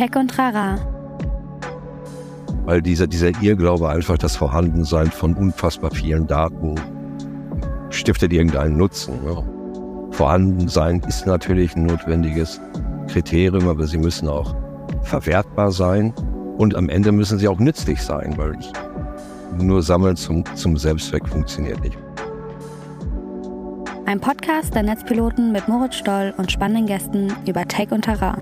Tech und Rara. Weil dieser, dieser Irrglaube einfach das Vorhandensein von unfassbar vielen Daten stiftet irgendeinen Nutzen. Ja. Vorhandensein ist natürlich ein notwendiges Kriterium, aber sie müssen auch verwertbar sein und am Ende müssen sie auch nützlich sein, weil ich nur sammeln zum, zum Selbstzweck funktioniert nicht. Ein Podcast der Netzpiloten mit Moritz Stoll und spannenden Gästen über Tech und Terrain.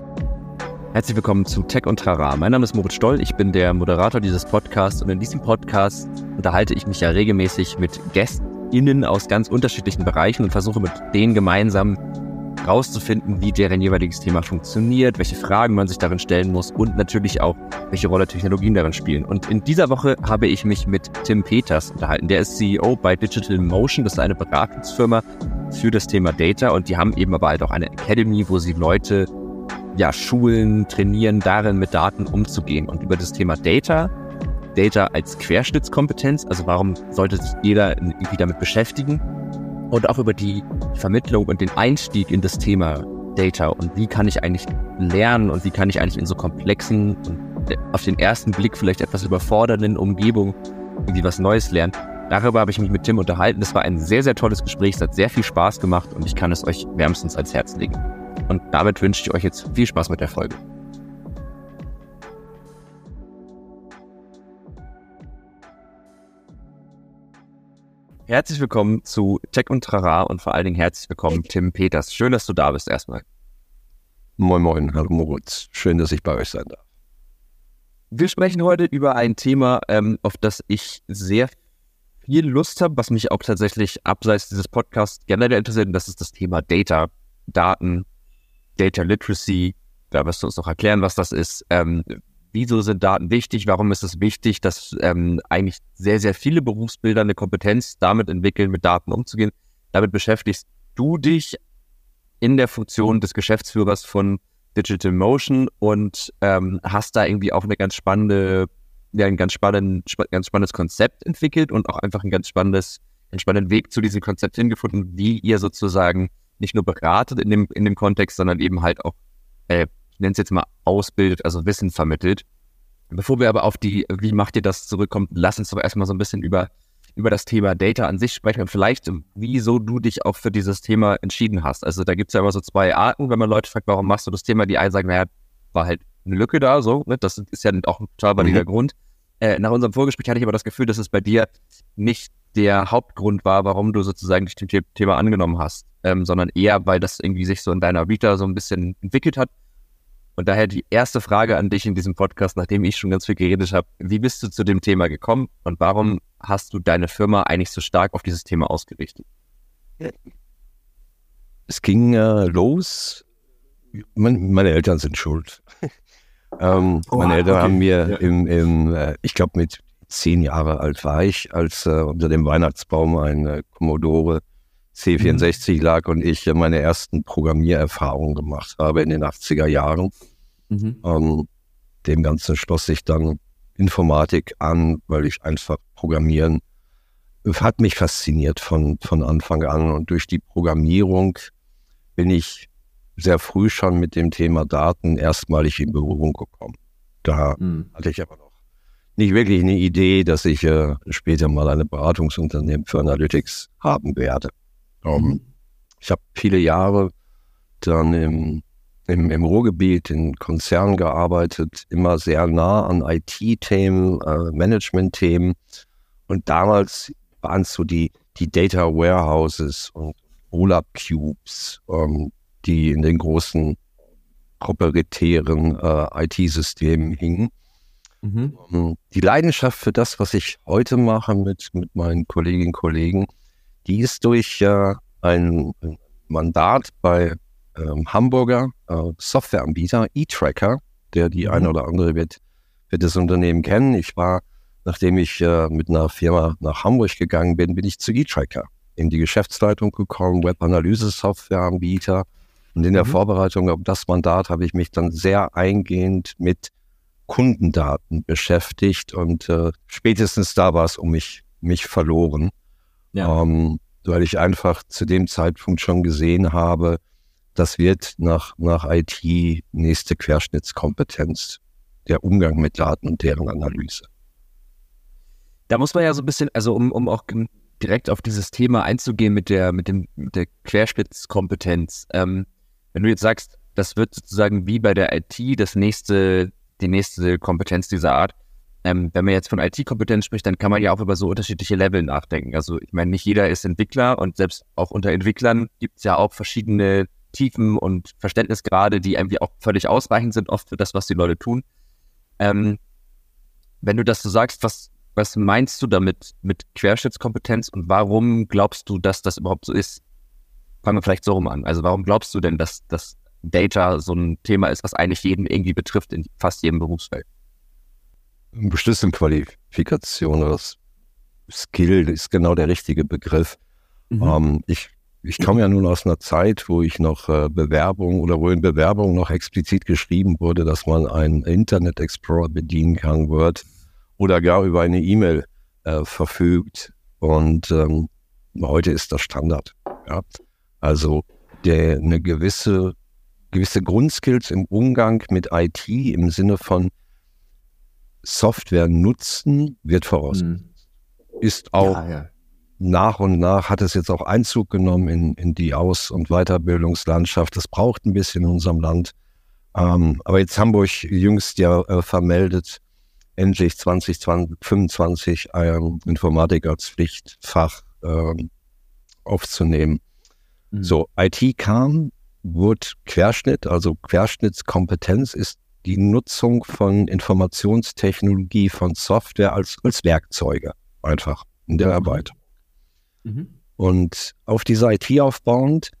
Herzlich willkommen zu Tech und Trara. Mein Name ist Moritz Stoll, ich bin der Moderator dieses Podcasts und in diesem Podcast unterhalte ich mich ja regelmäßig mit GästInnen aus ganz unterschiedlichen Bereichen und versuche mit denen gemeinsam rauszufinden, wie deren jeweiliges Thema funktioniert, welche Fragen man sich darin stellen muss und natürlich auch, welche Rolle Technologien darin spielen. Und in dieser Woche habe ich mich mit Tim Peters unterhalten. Der ist CEO bei Digital Motion. Das ist eine Beratungsfirma für das Thema Data und die haben eben aber halt auch eine Academy, wo sie Leute ja, schulen, trainieren, darin mit Daten umzugehen. Und über das Thema Data, Data als Querschnittskompetenz, also warum sollte sich jeder irgendwie damit beschäftigen, und auch über die Vermittlung und den Einstieg in das Thema Data und wie kann ich eigentlich lernen und wie kann ich eigentlich in so komplexen und auf den ersten Blick vielleicht etwas überfordernden Umgebungen irgendwie was Neues lernen. Darüber habe ich mich mit Tim unterhalten. Das war ein sehr, sehr tolles Gespräch. Es hat sehr viel Spaß gemacht und ich kann es euch wärmstens ans Herz legen. Und damit wünsche ich euch jetzt viel Spaß mit der Folge. Herzlich willkommen zu Tech und Trara und vor allen Dingen herzlich willkommen Tim Peters. Schön, dass du da bist erstmal. Moin Moin, hallo Moritz. Schön, dass ich bei euch sein darf. Wir sprechen heute über ein Thema, ähm, auf das ich sehr viel Lust habe, was mich auch tatsächlich abseits dieses Podcasts generell interessiert, und das ist das Thema Data, Daten, Data Literacy. Da wirst du uns noch erklären, was das ist. Ähm, wieso sind Daten wichtig? Warum ist es wichtig, dass ähm, eigentlich sehr, sehr viele Berufsbilder eine Kompetenz damit entwickeln, mit Daten umzugehen? Damit beschäftigst du dich in der Funktion des Geschäftsführers von Digital Motion und ähm, hast da irgendwie auch eine ganz spannende, ja, ein ganz, spannend, ganz spannendes Konzept entwickelt und auch einfach ein ganz spannendes, einen spannenden Weg zu diesem Konzept hingefunden, wie ihr sozusagen nicht nur beratet in dem, in dem Kontext, sondern eben halt auch äh, ich nenne es jetzt mal ausbildet, also Wissen vermittelt. Bevor wir aber auf die, wie macht ihr das zurückkommt, lass uns doch erstmal so ein bisschen über, über das Thema Data an sich sprechen und vielleicht, wieso du dich auch für dieses Thema entschieden hast. Also da gibt es ja immer so zwei Arten, wenn man Leute fragt, warum machst du das Thema? Die einen sagen, naja, war halt eine Lücke da, so, ne? das ist ja auch ein total valider mhm. Grund. Äh, nach unserem Vorgespräch hatte ich aber das Gefühl, dass es bei dir nicht der Hauptgrund war, warum du sozusagen dich dem Thema angenommen hast, ähm, sondern eher, weil das irgendwie sich so in deiner Vita so ein bisschen entwickelt hat und daher die erste Frage an dich in diesem Podcast, nachdem ich schon ganz viel geredet habe. Wie bist du zu dem Thema gekommen und warum hast du deine Firma eigentlich so stark auf dieses Thema ausgerichtet? Es ging äh, los. Mein, meine Eltern sind schuld. ähm, oh, meine Eltern okay. haben mir ja. im, im äh, ich glaube mit zehn Jahre alt war ich, als äh, unter dem Weihnachtsbaum ein äh, Commodore C64 mhm. lag und ich meine ersten Programmiererfahrungen gemacht habe in den 80er Jahren. Mhm. Ähm, dem Ganzen schloss sich dann Informatik an, weil ich einfach Programmieren hat mich fasziniert von, von Anfang an. Und durch die Programmierung bin ich sehr früh schon mit dem Thema Daten erstmalig in Berührung gekommen. Da mhm. hatte ich aber noch nicht wirklich eine Idee, dass ich äh, später mal eine Beratungsunternehmen für Analytics haben werde. Um, mhm. ich habe viele Jahre dann im, im, im Ruhrgebiet in Konzernen gearbeitet, immer sehr nah an IT-Themen, äh, Management-Themen. Und damals waren es so die, die Data Warehouses und Olap Cubes, ähm, die in den großen proprietären äh, IT-Systemen hingen. Mhm. Die Leidenschaft für das, was ich heute mache mit, mit meinen Kolleginnen und Kollegen, die ist durch äh, ein Mandat bei ähm, Hamburger äh, Softwareanbieter eTracker, der die mhm. eine oder andere wird, wird das Unternehmen kennen. Ich war, nachdem ich äh, mit einer Firma nach Hamburg gegangen bin, bin ich zu eTracker in die Geschäftsleitung gekommen, Webanalyse-Softwareanbieter. Und in der mhm. Vorbereitung auf das Mandat habe ich mich dann sehr eingehend mit Kundendaten beschäftigt und äh, spätestens da war es um mich, mich verloren. Ja. Ähm, weil ich einfach zu dem Zeitpunkt schon gesehen habe, das wird nach, nach IT nächste Querschnittskompetenz, der Umgang mit Daten und deren Analyse. Da muss man ja so ein bisschen, also um, um auch direkt auf dieses Thema einzugehen mit der, mit dem, mit der Querschnittskompetenz. Ähm, wenn du jetzt sagst, das wird sozusagen wie bei der IT das nächste, die nächste Kompetenz dieser Art. Ähm, wenn man jetzt von IT-Kompetenz spricht, dann kann man ja auch über so unterschiedliche Level nachdenken. Also ich meine, nicht jeder ist Entwickler und selbst auch unter Entwicklern gibt es ja auch verschiedene Tiefen und Verständnisgrade, die irgendwie auch völlig ausreichend sind, oft für das, was die Leute tun. Ähm, wenn du das so sagst, was, was meinst du damit mit Querschnittskompetenz und warum glaubst du, dass das überhaupt so ist? Fangen wir vielleicht so rum an. Also warum glaubst du denn, dass, dass Data so ein Thema ist, was eigentlich jeden irgendwie betrifft in fast jedem Berufsfeld? Qualifikation oder Skill ist genau der richtige Begriff. Mhm. Ähm, ich, ich komme ja nun aus einer Zeit, wo ich noch äh, Bewerbung oder wo in Bewerbung noch explizit geschrieben wurde, dass man einen Internet Explorer bedienen kann, Word oder gar über eine E-Mail äh, verfügt. Und ähm, heute ist das Standard. Ja? Also der, eine gewisse, gewisse Grundskills im Umgang mit IT im Sinne von Software nutzen wird vorausgesetzt. Mhm. Ist auch ja, ja. nach und nach hat es jetzt auch Einzug genommen in, in die Aus- und Weiterbildungslandschaft. Das braucht ein bisschen in unserem Land. Ähm, aber jetzt Hamburg jüngst ja äh, vermeldet, endlich 2025 ähm, Informatik als Pflichtfach ähm, aufzunehmen. Mhm. So, IT kam, wurde Querschnitt, also Querschnittskompetenz ist die Nutzung von Informationstechnologie, von Software als, als Werkzeuge einfach in der mhm. Erweiterung. Mhm. Und auf diese IT aufbauend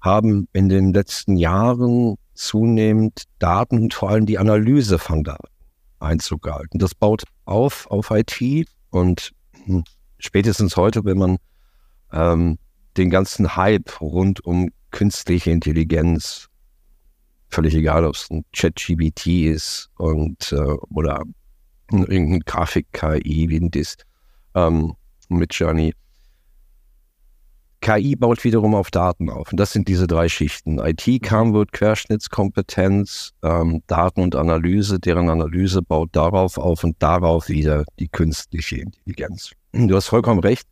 haben in den letzten Jahren zunehmend Daten und vor allem die Analyse von Daten Einzug gehalten. Das baut auf auf IT und hm, spätestens heute, wenn man ähm, den ganzen Hype rund um künstliche Intelligenz völlig egal, ob es ein Chat-GBT ist und äh, oder irgendein Grafik-KI wie ein DIS ähm, mit Journey. KI baut wiederum auf Daten auf. Und das sind diese drei Schichten. IT mhm. wird Querschnittskompetenz, ähm, Daten und Analyse, deren Analyse baut darauf auf und darauf wieder die künstliche Intelligenz. Du hast vollkommen recht.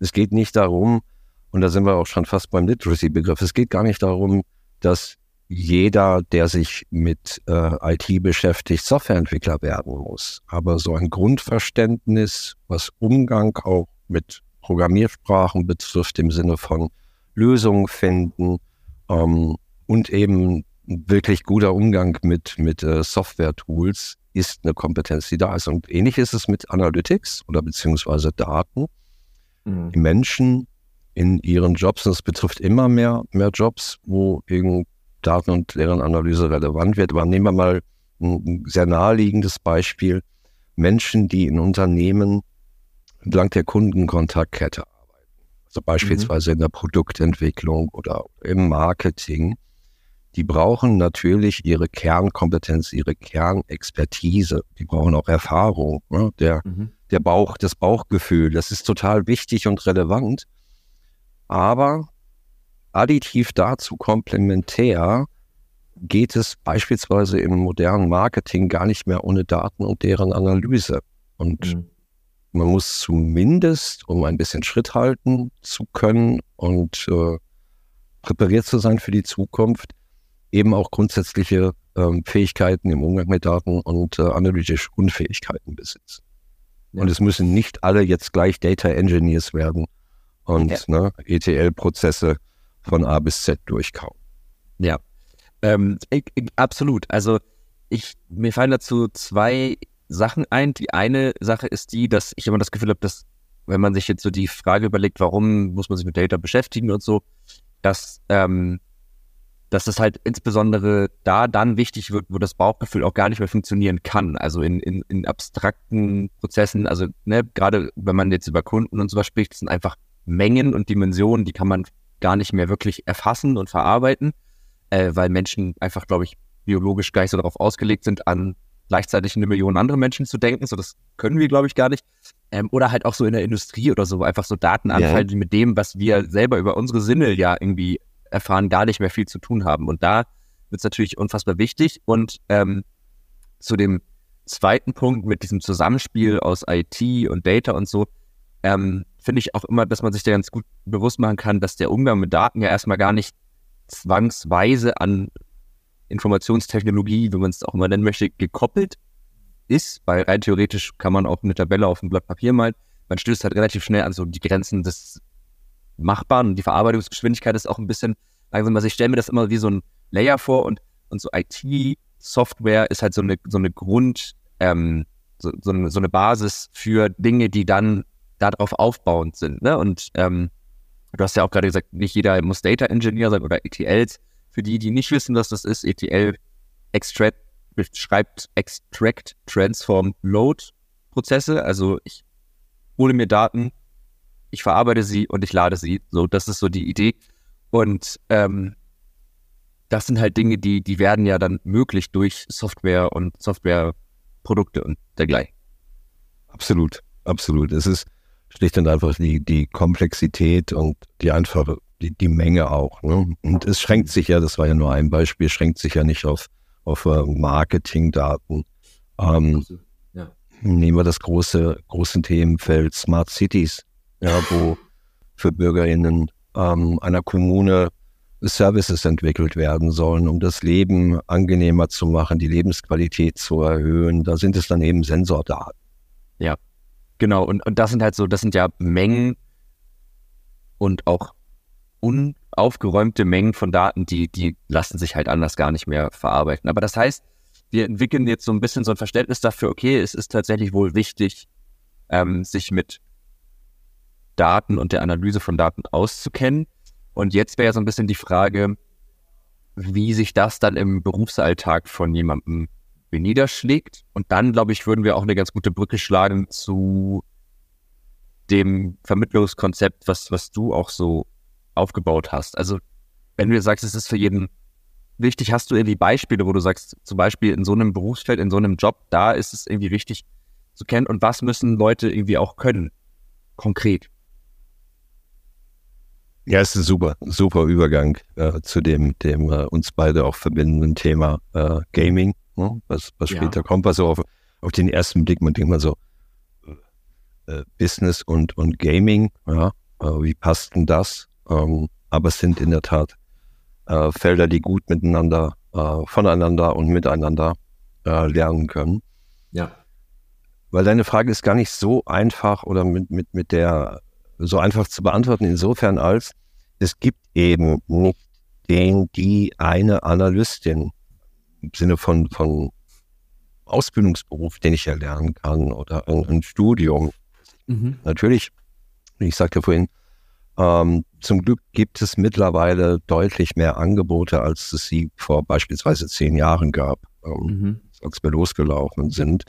Es geht nicht darum, und da sind wir auch schon fast beim Literacy-Begriff, es geht gar nicht darum, dass jeder, der sich mit äh, IT beschäftigt, Softwareentwickler werden muss. Aber so ein Grundverständnis, was Umgang auch mit Programmiersprachen betrifft, im Sinne von Lösungen finden ähm, und eben wirklich guter Umgang mit, mit äh, Software-Tools ist eine Kompetenz, die da ist. Und ähnlich ist es mit Analytics oder beziehungsweise Daten. Mhm. Die Menschen in ihren Jobs, und es betrifft immer mehr, mehr Jobs, wo irgend Daten- und deren Analyse relevant wird. Aber nehmen wir mal ein sehr naheliegendes Beispiel. Menschen, die in Unternehmen entlang der Kundenkontaktkette arbeiten. Also beispielsweise mhm. in der Produktentwicklung oder im Marketing. Die brauchen natürlich ihre Kernkompetenz, ihre Kernexpertise. Die brauchen auch Erfahrung. Ne? Der, mhm. der Bauch, das Bauchgefühl, das ist total wichtig und relevant. Aber additiv dazu komplementär geht es beispielsweise im modernen Marketing gar nicht mehr ohne Daten und deren Analyse. Und mhm. man muss zumindest, um ein bisschen Schritt halten zu können und äh, präpariert zu sein für die Zukunft, eben auch grundsätzliche ähm, Fähigkeiten im Umgang mit Daten und äh, analytische Unfähigkeiten besitzen. Ja. Und es müssen nicht alle jetzt gleich Data Engineers werden und ja. ne, ETL-Prozesse von A bis Z durchkauen. Ja, ähm, ich, ich, absolut. Also ich, mir fallen dazu zwei Sachen ein. Die eine Sache ist die, dass ich immer das Gefühl habe, dass wenn man sich jetzt so die Frage überlegt, warum muss man sich mit Data beschäftigen und so, dass, ähm, dass es halt insbesondere da dann wichtig wird, wo das Bauchgefühl auch gar nicht mehr funktionieren kann. Also in, in, in abstrakten Prozessen, also ne, gerade wenn man jetzt über Kunden und sowas spricht, sind einfach Mengen und Dimensionen, die kann man gar nicht mehr wirklich erfassen und verarbeiten, äh, weil Menschen einfach, glaube ich, biologisch gar nicht so darauf ausgelegt sind, an gleichzeitig eine Million andere Menschen zu denken. So, das können wir, glaube ich, gar nicht. Ähm, oder halt auch so in der Industrie oder so, einfach so Daten anfallen, ja. die mit dem, was wir selber über unsere Sinne ja irgendwie erfahren, gar nicht mehr viel zu tun haben. Und da wird es natürlich unfassbar wichtig. Und ähm, zu dem zweiten Punkt mit diesem Zusammenspiel aus IT und Data und so, ähm, finde ich auch immer, dass man sich da ganz gut bewusst machen kann, dass der Umgang mit Daten ja erstmal gar nicht zwangsweise an Informationstechnologie, wie man es auch immer nennen möchte, gekoppelt ist, weil rein theoretisch kann man auch eine Tabelle auf ein Blatt Papier malen. Man stößt halt relativ schnell an so die Grenzen des Machbaren und die Verarbeitungsgeschwindigkeit ist auch ein bisschen langsam. Also ich stelle mir das immer wie so ein Layer vor und, und so IT-Software ist halt so eine, so eine Grund, ähm, so, so, eine, so eine Basis für Dinge, die dann darauf aufbauend sind. Ne? Und ähm, du hast ja auch gerade gesagt, nicht jeder muss Data Engineer sein oder ETLs. Für die, die nicht wissen, was das ist, ETL Extract beschreibt Extract, Transform, Load Prozesse. Also ich hole mir Daten, ich verarbeite sie und ich lade sie. So, das ist so die Idee. Und ähm, das sind halt Dinge, die, die werden ja dann möglich durch Software und Softwareprodukte und dergleichen. Absolut, absolut. Es ist schlicht und einfach die, die Komplexität und die einfache, die, die Menge auch. Ne? Und es schränkt sich ja, das war ja nur ein Beispiel, schränkt sich ja nicht auf, auf uh, Marketingdaten. Ähm, ja. Nehmen wir das große, große Themenfeld Smart Cities, ja, wo für BürgerInnen ähm, einer Kommune Services entwickelt werden sollen, um das Leben angenehmer zu machen, die Lebensqualität zu erhöhen. Da sind es dann eben Sensordaten. Ja, genau. Und, und das sind halt so, das sind ja Mengen und auch unaufgeräumte Mengen von Daten, die, die lassen sich halt anders gar nicht mehr verarbeiten. Aber das heißt, wir entwickeln jetzt so ein bisschen so ein Verständnis dafür, okay, es ist tatsächlich wohl wichtig, ähm, sich mit Daten und der Analyse von Daten auszukennen. Und jetzt wäre so ein bisschen die Frage, wie sich das dann im Berufsalltag von jemandem niederschlägt. Und dann, glaube ich, würden wir auch eine ganz gute Brücke schlagen zu dem Vermittlungskonzept, was, was du auch so aufgebaut hast. Also, wenn du sagst, es ist für jeden wichtig, hast du irgendwie Beispiele, wo du sagst, zum Beispiel in so einem Berufsfeld, in so einem Job, da ist es irgendwie wichtig zu kennen und was müssen Leute irgendwie auch können, konkret? Ja, es ist ein super, super Übergang äh, zu dem, dem äh, uns beide auch verbindenden Thema äh, Gaming, ne? was, was später ja. kommt. Also auf, auf den ersten Blick, man denkt mal so, äh, Business und, und Gaming, ja, äh, wie passt denn das? Ähm, aber es sind in der Tat äh, Felder, die gut miteinander, voneinander und miteinander lernen können. Ja. Weil deine Frage ist gar nicht so einfach oder mit, mit, mit der so einfach zu beantworten, insofern als es gibt eben nicht den, die eine Analystin im Sinne von, von Ausbildungsberuf, den ich erlernen kann oder ein, ein Studium. Mhm. Natürlich, ich sagte vorhin, ähm, zum Glück gibt es mittlerweile deutlich mehr Angebote, als es sie vor beispielsweise zehn Jahren gab, ähm, mhm. als wir losgelaufen sind.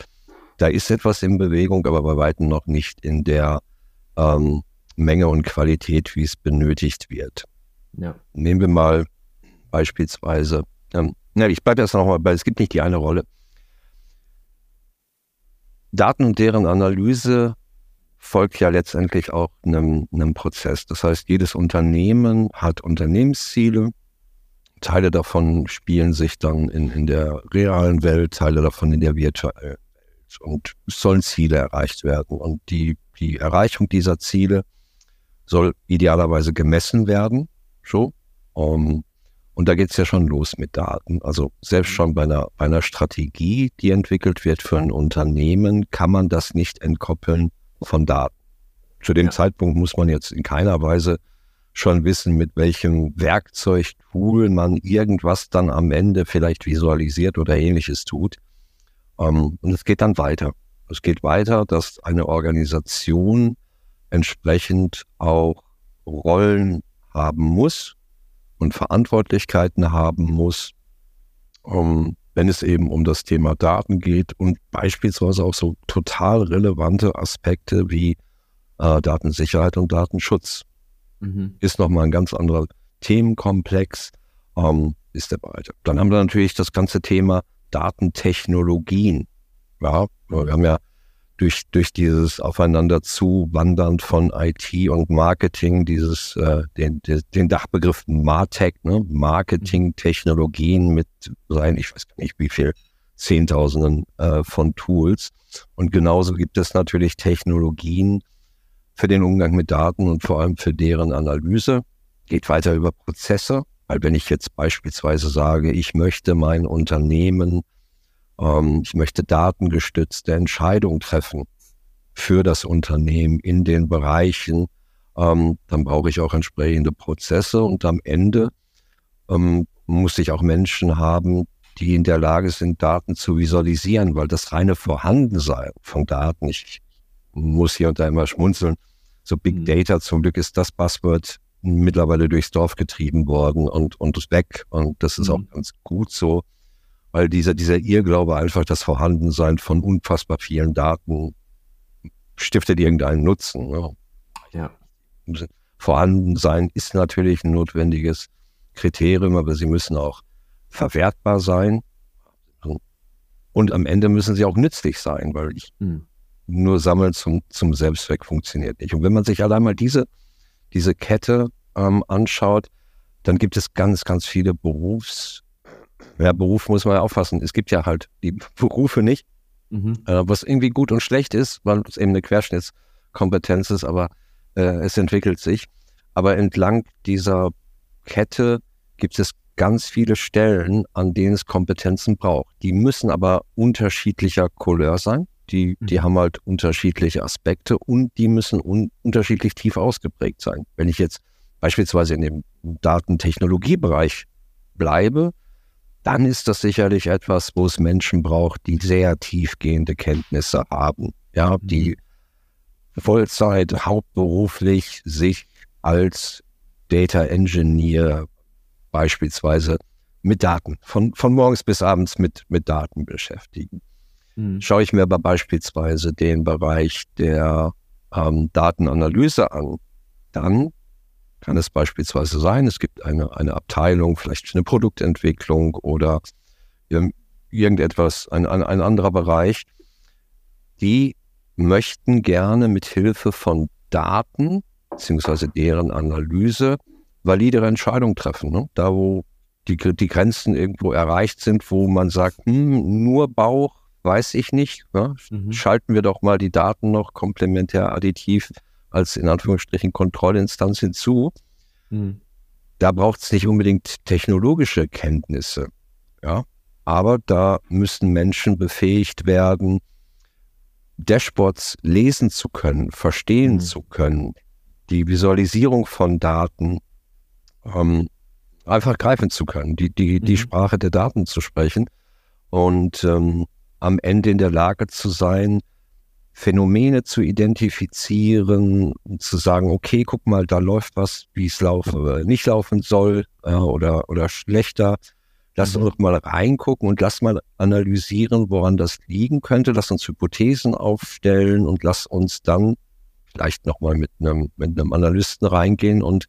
Da ist etwas in Bewegung, aber bei weitem noch nicht in der ähm, Menge und Qualität, wie es benötigt wird. Ja. Nehmen wir mal beispielsweise, ähm, ja, ich bleibe jetzt nochmal weil es gibt nicht die eine Rolle. Daten und deren Analyse folgt ja letztendlich auch einem, einem Prozess. Das heißt, jedes Unternehmen hat Unternehmensziele. Teile davon spielen sich dann in, in der realen Welt, Teile davon in der virtuellen Welt. Und es sollen Ziele erreicht werden. Und die, die Erreichung dieser Ziele soll idealerweise gemessen werden. So. Um, ähm, und da geht es ja schon los mit Daten. Also selbst schon bei einer, bei einer Strategie, die entwickelt wird für ein Unternehmen, kann man das nicht entkoppeln von Daten. Zu dem ja. Zeitpunkt muss man jetzt in keiner Weise schon wissen, mit welchem Werkzeug, Tool man irgendwas dann am Ende vielleicht visualisiert oder ähnliches tut. Um, ähm, und es geht dann weiter. Es geht weiter, dass eine Organisation entsprechend auch Rollen haben muss und Verantwortlichkeiten haben muss, um, wenn es eben um das Thema Daten geht und beispielsweise auch so total relevante Aspekte wie äh, Datensicherheit und Datenschutz. Mhm. Ist nochmal ein ganz anderer Themenkomplex, ähm, ist der Breite. Dann haben wir natürlich das ganze Thema Datentechnologien. Ja, wir haben ja durch, durch dieses Aufeinander zuwandern von IT und Marketing, dieses, äh, den, den Dachbegriff Martech, ne? Marketing, Technologien mit sein, ich weiß gar nicht wie viel, Zehntausenden äh, von Tools. Und genauso gibt es natürlich Technologien für den Umgang mit Daten und vor allem für deren Analyse. Geht weiter über Prozesse, weil wenn ich jetzt beispielsweise sage, ich möchte mein Unternehmen ähm, ich möchte datengestützte Entscheidungen treffen für das Unternehmen in den Bereichen. Ähm, dann brauche ich auch entsprechende Prozesse und am Ende ähm, muss ich auch Menschen haben, die in der Lage sind, Daten zu visualisieren, weil das reine Vorhandensein von Daten, ich muss hier und da immer schmunzeln, so Big mhm. Data, zum Glück ist das Buzzword mittlerweile durchs Dorf getrieben worden und, und ist weg. Und das ist mhm. auch ganz gut so weil dieser, dieser Irrglaube einfach das Vorhandensein von unfassbar vielen Daten stiftet irgendeinen Nutzen. Ne? Ja. Vorhandensein ist natürlich ein notwendiges Kriterium, aber sie müssen auch verwertbar sein. Und am Ende müssen sie auch nützlich sein, weil ich mhm. nur sammeln zum, zum Selbstzweck funktioniert nicht. Und wenn man sich allein mal diese, diese Kette ähm, anschaut, dann gibt es ganz, ganz viele Berufs- ja, Beruf muss man ja auffassen. Es gibt ja halt die Berufe nicht, mhm. äh, was irgendwie gut und schlecht ist, weil es eben eine Querschnittskompetenz ist, aber äh, es entwickelt sich. Aber entlang dieser Kette gibt es ganz viele Stellen, an denen es Kompetenzen braucht. Die müssen aber unterschiedlicher Couleur sein. Die, mhm. die haben halt unterschiedliche Aspekte und die müssen un unterschiedlich tief ausgeprägt sein. Wenn ich jetzt beispielsweise in dem Datentechnologiebereich bleibe, dann ist das sicherlich etwas, wo es Menschen braucht, die sehr tiefgehende Kenntnisse haben. Ja, die mhm. Vollzeit hauptberuflich sich als Data Engineer beispielsweise mit Daten, von, von morgens bis abends mit, mit Daten beschäftigen. Mhm. Schaue ich mir aber beispielsweise den Bereich der ähm, Datenanalyse an, dann kann es beispielsweise sein, es gibt eine, eine Abteilung, vielleicht eine Produktentwicklung oder irgendetwas, ein, ein, ein anderer Bereich, die möchten gerne mit Hilfe von Daten beziehungsweise deren Analyse validere Entscheidungen treffen. Ne? Da, wo die, die Grenzen irgendwo erreicht sind, wo man sagt, hm, nur Bauch, weiß ich nicht. Ne? Mhm. Schalten wir doch mal die Daten noch komplementär additiv als in Anführungsstrichen Kontrollinstanz hinzu. Mhm. Da braucht es nicht unbedingt technologische Kenntnisse, ja, aber da müssen Menschen befähigt werden, Dashboards lesen zu können, verstehen mhm. zu können, die Visualisierung von Daten ähm, einfach greifen zu können, die, die, die mhm. Sprache der Daten zu sprechen und ähm, am Ende in der Lage zu sein, Phänomene zu identifizieren, zu sagen, okay, guck mal, da läuft was, wie es laufen, äh, nicht laufen soll äh, oder, oder schlechter. Lass mhm. uns mal reingucken und lass mal analysieren, woran das liegen könnte. Lass uns Hypothesen aufstellen und lass uns dann vielleicht nochmal mit einem, mit einem Analysten reingehen und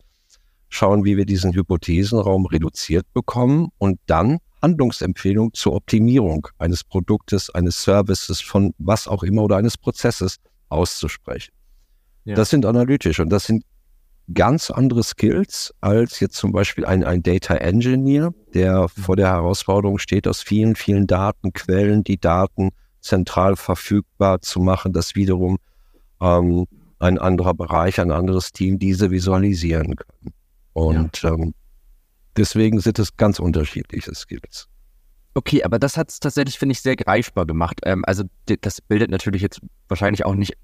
schauen, wie wir diesen Hypothesenraum reduziert bekommen und dann Handlungsempfehlung zur Optimierung eines Produktes, eines Services, von was auch immer oder eines Prozesses auszusprechen. Ja. Das sind analytisch und das sind ganz andere Skills als jetzt zum Beispiel ein, ein Data Engineer, der mhm. vor der Herausforderung steht, aus vielen, vielen Datenquellen die Daten zentral verfügbar zu machen, dass wiederum ähm, ein anderer Bereich, ein anderes Team diese visualisieren können. Und ja. ähm, Deswegen sind es ganz unterschiedliche Skills. Okay, aber das hat es tatsächlich, finde ich, sehr greifbar gemacht. Ähm, also das bildet natürlich jetzt wahrscheinlich auch nicht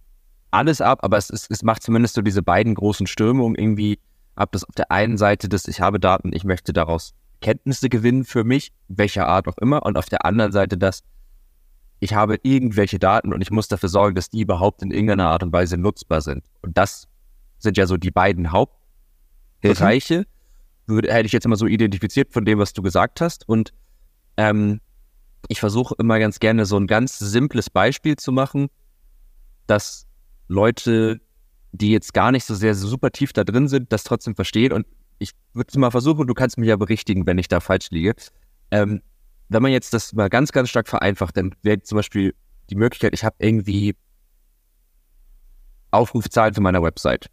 alles ab, aber es, es, es macht zumindest so diese beiden großen Strömungen irgendwie ab, dass auf der einen Seite, dass ich habe Daten, ich möchte daraus Kenntnisse gewinnen für mich, welcher Art auch immer, und auf der anderen Seite, dass ich habe irgendwelche Daten und ich muss dafür sorgen, dass die überhaupt in irgendeiner Art und Weise nutzbar sind. Und das sind ja so die beiden Hauptbereiche. Mhm würde, hätte ich jetzt immer so identifiziert von dem, was du gesagt hast. Und ähm, ich versuche immer ganz gerne so ein ganz simples Beispiel zu machen, dass Leute, die jetzt gar nicht so sehr super tief da drin sind, das trotzdem verstehen. Und ich würde es mal versuchen, du kannst mich ja berichtigen, wenn ich da falsch liege. Ähm, wenn man jetzt das mal ganz, ganz stark vereinfacht, dann wäre zum Beispiel die Möglichkeit, ich habe irgendwie Aufrufzahlen für meine Website.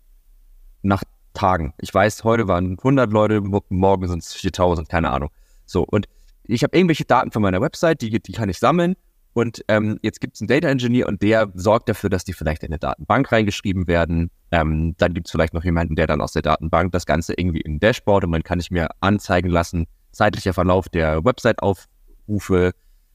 Nach Tagen. Ich weiß, heute waren 100 Leute, morgen sind es 4000, keine Ahnung. So, und ich habe irgendwelche Daten von meiner Website, die, die kann ich sammeln. Und ähm, jetzt gibt es einen Data Engineer und der sorgt dafür, dass die vielleicht in eine Datenbank reingeschrieben werden. Ähm, dann gibt es vielleicht noch jemanden, der dann aus der Datenbank das Ganze irgendwie in ein Dashboard und dann kann ich mir anzeigen lassen, zeitlicher Verlauf der Website-Aufrufe,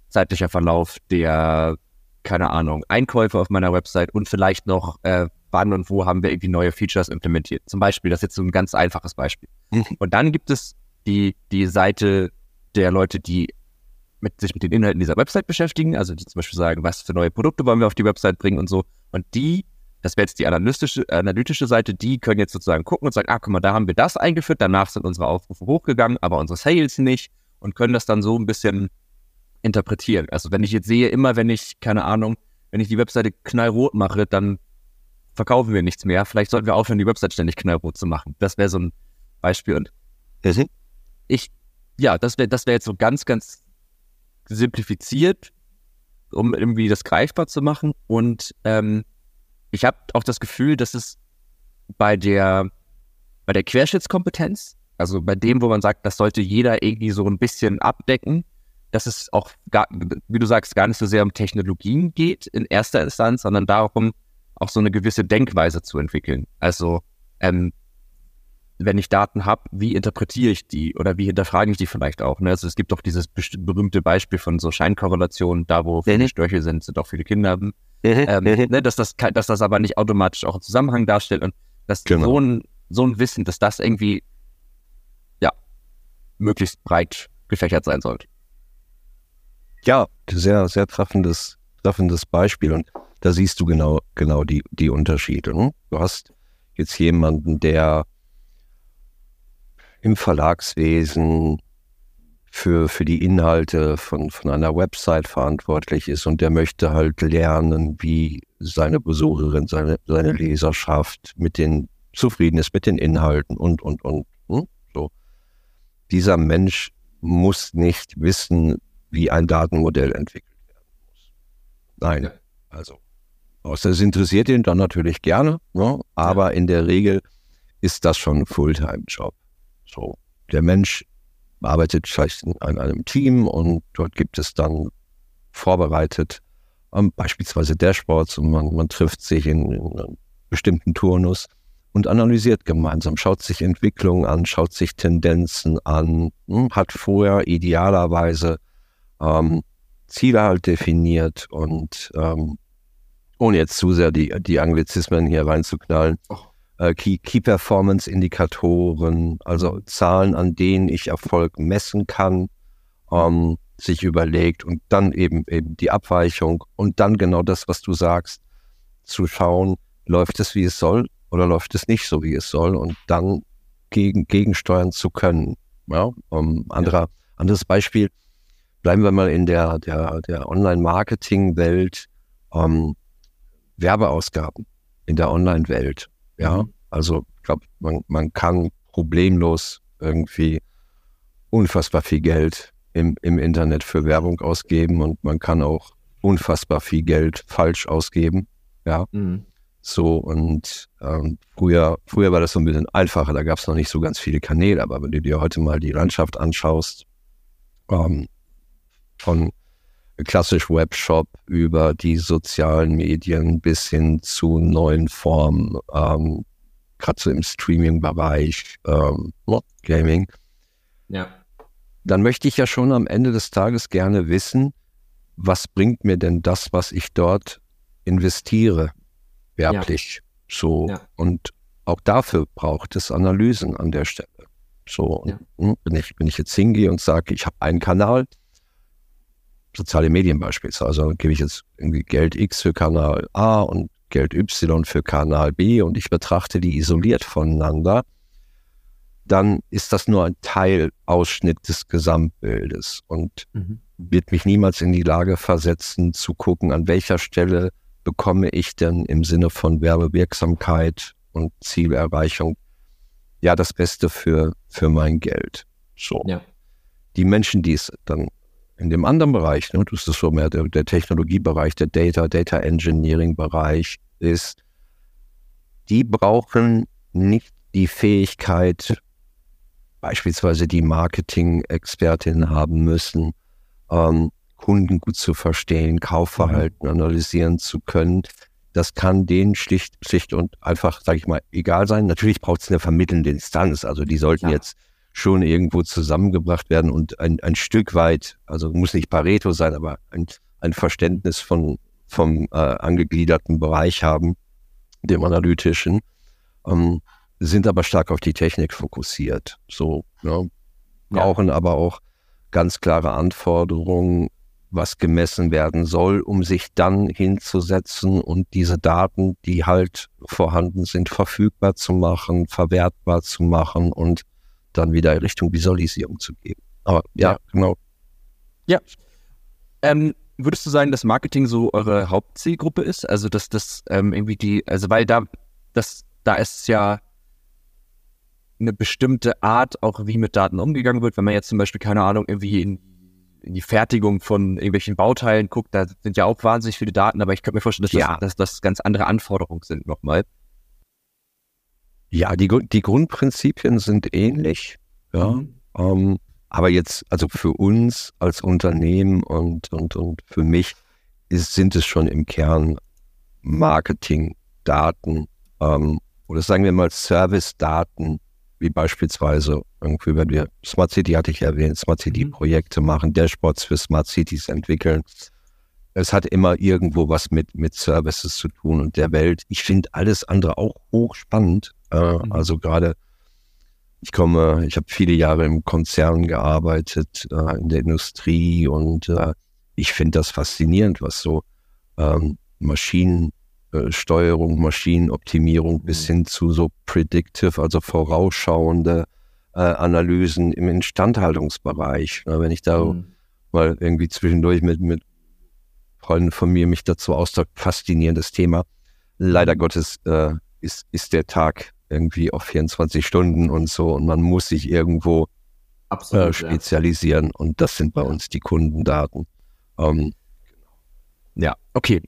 zeitlicher Verlauf der, keine Ahnung, Einkäufe auf meiner Website und vielleicht noch, äh, wann und wo haben wir irgendwie neue Features implementiert. Zum Beispiel, das ist jetzt so ein ganz einfaches Beispiel. Mhm. Und dann gibt es die, die Seite der Leute, die mit, sich mit den Inhalten dieser Website beschäftigen, also die zum Beispiel sagen, was für neue Produkte wollen wir auf die Website bringen und so. Und die, das wäre jetzt die analytische, analytische Seite, die können jetzt sozusagen gucken und sagen, ah, guck mal, da haben wir das eingeführt, danach sind unsere Aufrufe hochgegangen, aber unsere Sales nicht und können das dann so ein bisschen interpretieren. Also wenn ich jetzt sehe, immer wenn ich, keine Ahnung, wenn ich die Webseite knallrot mache, dann verkaufen wir nichts mehr. Vielleicht sollten wir aufhören, die Website ständig knallrot zu machen. Das wäre so ein Beispiel. Und ich, ja, das wäre das wäre jetzt so ganz, ganz simplifiziert, um irgendwie das greifbar zu machen. Und ähm, ich habe auch das Gefühl, dass es bei der, bei der Querschnittskompetenz, also bei dem, wo man sagt, das sollte jeder irgendwie so ein bisschen abdecken, dass es auch, gar, wie du sagst, gar nicht so sehr um Technologien geht in erster Instanz, sondern darum, auch so eine gewisse Denkweise zu entwickeln. Also ähm, wenn ich Daten habe, wie interpretiere ich die oder wie hinterfrage ich die vielleicht auch? Ne? Also es gibt doch dieses berühmte Beispiel von so Scheinkorrelationen, da wo viele mhm. Störche sind, sind auch viele Kinder. Mhm. Ähm, mhm. ne? dass, das, dass das aber nicht automatisch auch einen Zusammenhang darstellt und dass genau. so, ein, so ein Wissen, dass das irgendwie ja möglichst breit gefächert sein sollte. Ja, sehr, sehr treffendes, treffendes Beispiel und da siehst du genau, genau die, die Unterschiede. Ne? Du hast jetzt jemanden, der im Verlagswesen für, für die Inhalte von, von einer Website verantwortlich ist und der möchte halt lernen, wie seine Besucherin, seine, seine Leserschaft mit den zufrieden ist mit den Inhalten und, und, und. Hm? So. Dieser Mensch muss nicht wissen, wie ein Datenmodell entwickelt werden muss. Nein, also. Außer es interessiert ihn dann natürlich gerne, ne? aber in der Regel ist das schon ein Fulltime-Job. So, der Mensch arbeitet vielleicht an einem Team und dort gibt es dann vorbereitet ähm, beispielsweise Dashboards und man, man trifft sich in, in, einem bestimmten Turnus und analysiert gemeinsam, schaut sich Entwicklungen an, schaut sich Tendenzen an, hm, hat vorher idealerweise ähm, Ziele halt definiert und ähm, ohne jetzt zu sehr die, die Anglizismen hier reinzuknallen, oh äh, Key, Key Performance Indikatoren, also Zahlen, an denen ich Erfolg messen kann, ähm, sich überlegt und dann eben eben die Abweichung und dann genau das, was du sagst, zu schauen, läuft es wie es soll oder läuft es nicht so wie es soll und dann gegen, gegensteuern zu können. Ja, um, anderer, ja. anderes Beispiel, bleiben wir mal in der, der, der Online-Marketing-Welt, ähm, Werbeausgaben in der Online-Welt. Ja, mhm. also ich glaube, man, man kann problemlos irgendwie unfassbar viel Geld im, im Internet für Werbung ausgeben und man kann auch unfassbar viel Geld falsch ausgeben. Ja. Mhm. So, und ähm, früher, früher war das so ein bisschen einfacher, da gab es noch nicht so ganz viele Kanäle, aber wenn du dir heute mal die Landschaft anschaust, ähm, von klassisch Webshop über die sozialen Medien bis hin zu neuen Formen, ähm, gerade so im Streaming-Bereich, ähm, Gaming. Ja. Dann möchte ich ja schon am Ende des Tages gerne wissen, was bringt mir denn das, was ich dort investiere, werblich? Ja. So. Ja. Und auch dafür braucht es Analysen an der Stelle. So, ja. Hm, wenn, ich, wenn ich jetzt hingehe und sage, ich habe einen Kanal, soziale Medien beispielsweise. Also gebe ich jetzt irgendwie Geld X für Kanal A und Geld Y für Kanal B und ich betrachte die isoliert voneinander, dann ist das nur ein Teilausschnitt des Gesamtbildes und mhm. wird mich niemals in die Lage versetzen zu gucken, an welcher Stelle bekomme ich denn im Sinne von Werbewirksamkeit und Zielerreichung ja das Beste für, für mein Geld. So. Ja. Die Menschen, die es dann in dem anderen Bereich, ne, das ist so mehr der, der Technologiebereich, der Data, Data Engineering Bereich ist, die brauchen nicht die Fähigkeit, beispielsweise die Marketing-Expertin haben müssen, ähm, Kunden gut zu verstehen, Kaufverhalten mhm. analysieren zu können. Das kann denen schlicht, schlicht und einfach, sage ich mal, egal sein. Natürlich braucht es eine vermittelnde Instanz. Also die sollten ja. jetzt schon irgendwo zusammengebracht werden und ein, ein Stück weit, also muss nicht Pareto sein, aber ein, ein Verständnis von, vom äh, angegliederten Bereich haben, dem analytischen, ähm, sind aber stark auf die Technik fokussiert. So, ja, brauchen ja. aber auch ganz klare Anforderungen, was gemessen werden soll, um sich dann hinzusetzen und diese Daten, die halt vorhanden sind, verfügbar zu machen, verwertbar zu machen und dann wieder in Richtung Visualisierung zu geben. Aber ja, ja. genau. Ja. Ähm, würdest du sagen, dass Marketing so eure Hauptzielgruppe ist? Also, dass das ähm, irgendwie die, also weil da, das, da ist ja eine bestimmte Art, auch wie mit Daten umgegangen wird. Wenn man jetzt zum Beispiel, keine Ahnung, irgendwie in, in die Fertigung von irgendwelchen Bauteilen guckt, da sind ja auch wahnsinnig viele Daten, aber ich könnte mir vorstellen, dass, ja. das, dass das ganz andere Anforderungen sind nochmal. Ja, die, die Grundprinzipien sind ähnlich. Ja. Mhm. Ähm, aber jetzt, also für uns als Unternehmen und, und, und für mich ist, sind es schon im Kern Marketing, Daten ähm, oder sagen wir mal Service-Daten, wie beispielsweise irgendwie, wenn wir Smart City hatte ich erwähnt, Smart City mhm. Projekte machen, Dashboards für Smart Cities entwickeln. Es hat immer irgendwo was mit, mit Services zu tun und der Welt. Ich finde alles andere auch hochspannend. Äh, mhm. Also gerade, ich komme, ich habe viele Jahre im Konzern gearbeitet, äh, in der Industrie und äh, ich finde das faszinierend, was so ähm, Maschinensteuerung, Maschinenoptimierung mhm. bis hin zu so predictive, also vorausschauende äh, Analysen im Instandhaltungsbereich. wenn ich da mhm. mal irgendwie zwischendurch mit, mit Freunden von mir mich dazu ausdrückt, faszinierendes Thema. Leider. Gottes äh, ist, ist der Tag irgendwie auf 24 Stunden und so und man muss sich irgendwo Absolut, äh, spezialisieren ja. und das sind bei uns die Kundendaten. Ähm, ja, okay.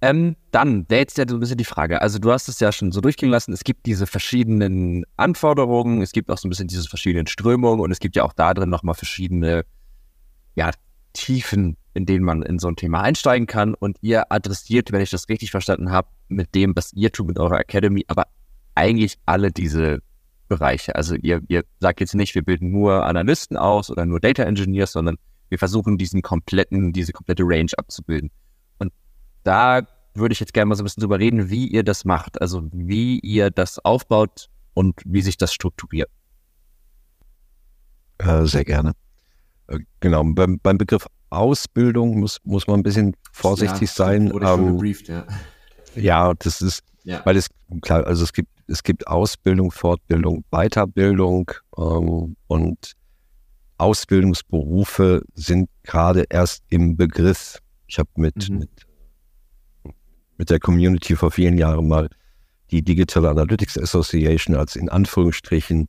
Ähm, dann wäre jetzt ja so ein bisschen die Frage. Also du hast es ja schon so durchgehen lassen. Es gibt diese verschiedenen Anforderungen, es gibt auch so ein bisschen diese verschiedenen Strömungen und es gibt ja auch da drin nochmal verschiedene ja, Tiefen, in denen man in so ein Thema einsteigen kann. Und ihr adressiert, wenn ich das richtig verstanden habe, mit dem, was ihr tut mit eurer Academy, aber eigentlich alle diese Bereiche. Also ihr, ihr sagt jetzt nicht, wir bilden nur Analysten aus oder nur Data Engineers, sondern wir versuchen diesen kompletten, diese komplette Range abzubilden. Und da würde ich jetzt gerne mal so ein bisschen drüber reden, wie ihr das macht, also wie ihr das aufbaut und wie sich das strukturiert. Äh, sehr gerne. Äh, genau, beim, beim Begriff Ausbildung muss, muss man ein bisschen vorsichtig ja, sein. Wurde ähm, schon gebrieft, ja. ja, das ist, ja. weil es klar, also es gibt es gibt Ausbildung, Fortbildung, Weiterbildung ähm, und Ausbildungsberufe sind gerade erst im Begriff. Ich habe mit, mhm. mit, mit der Community vor vielen Jahren mal die Digital Analytics Association als in Anführungsstrichen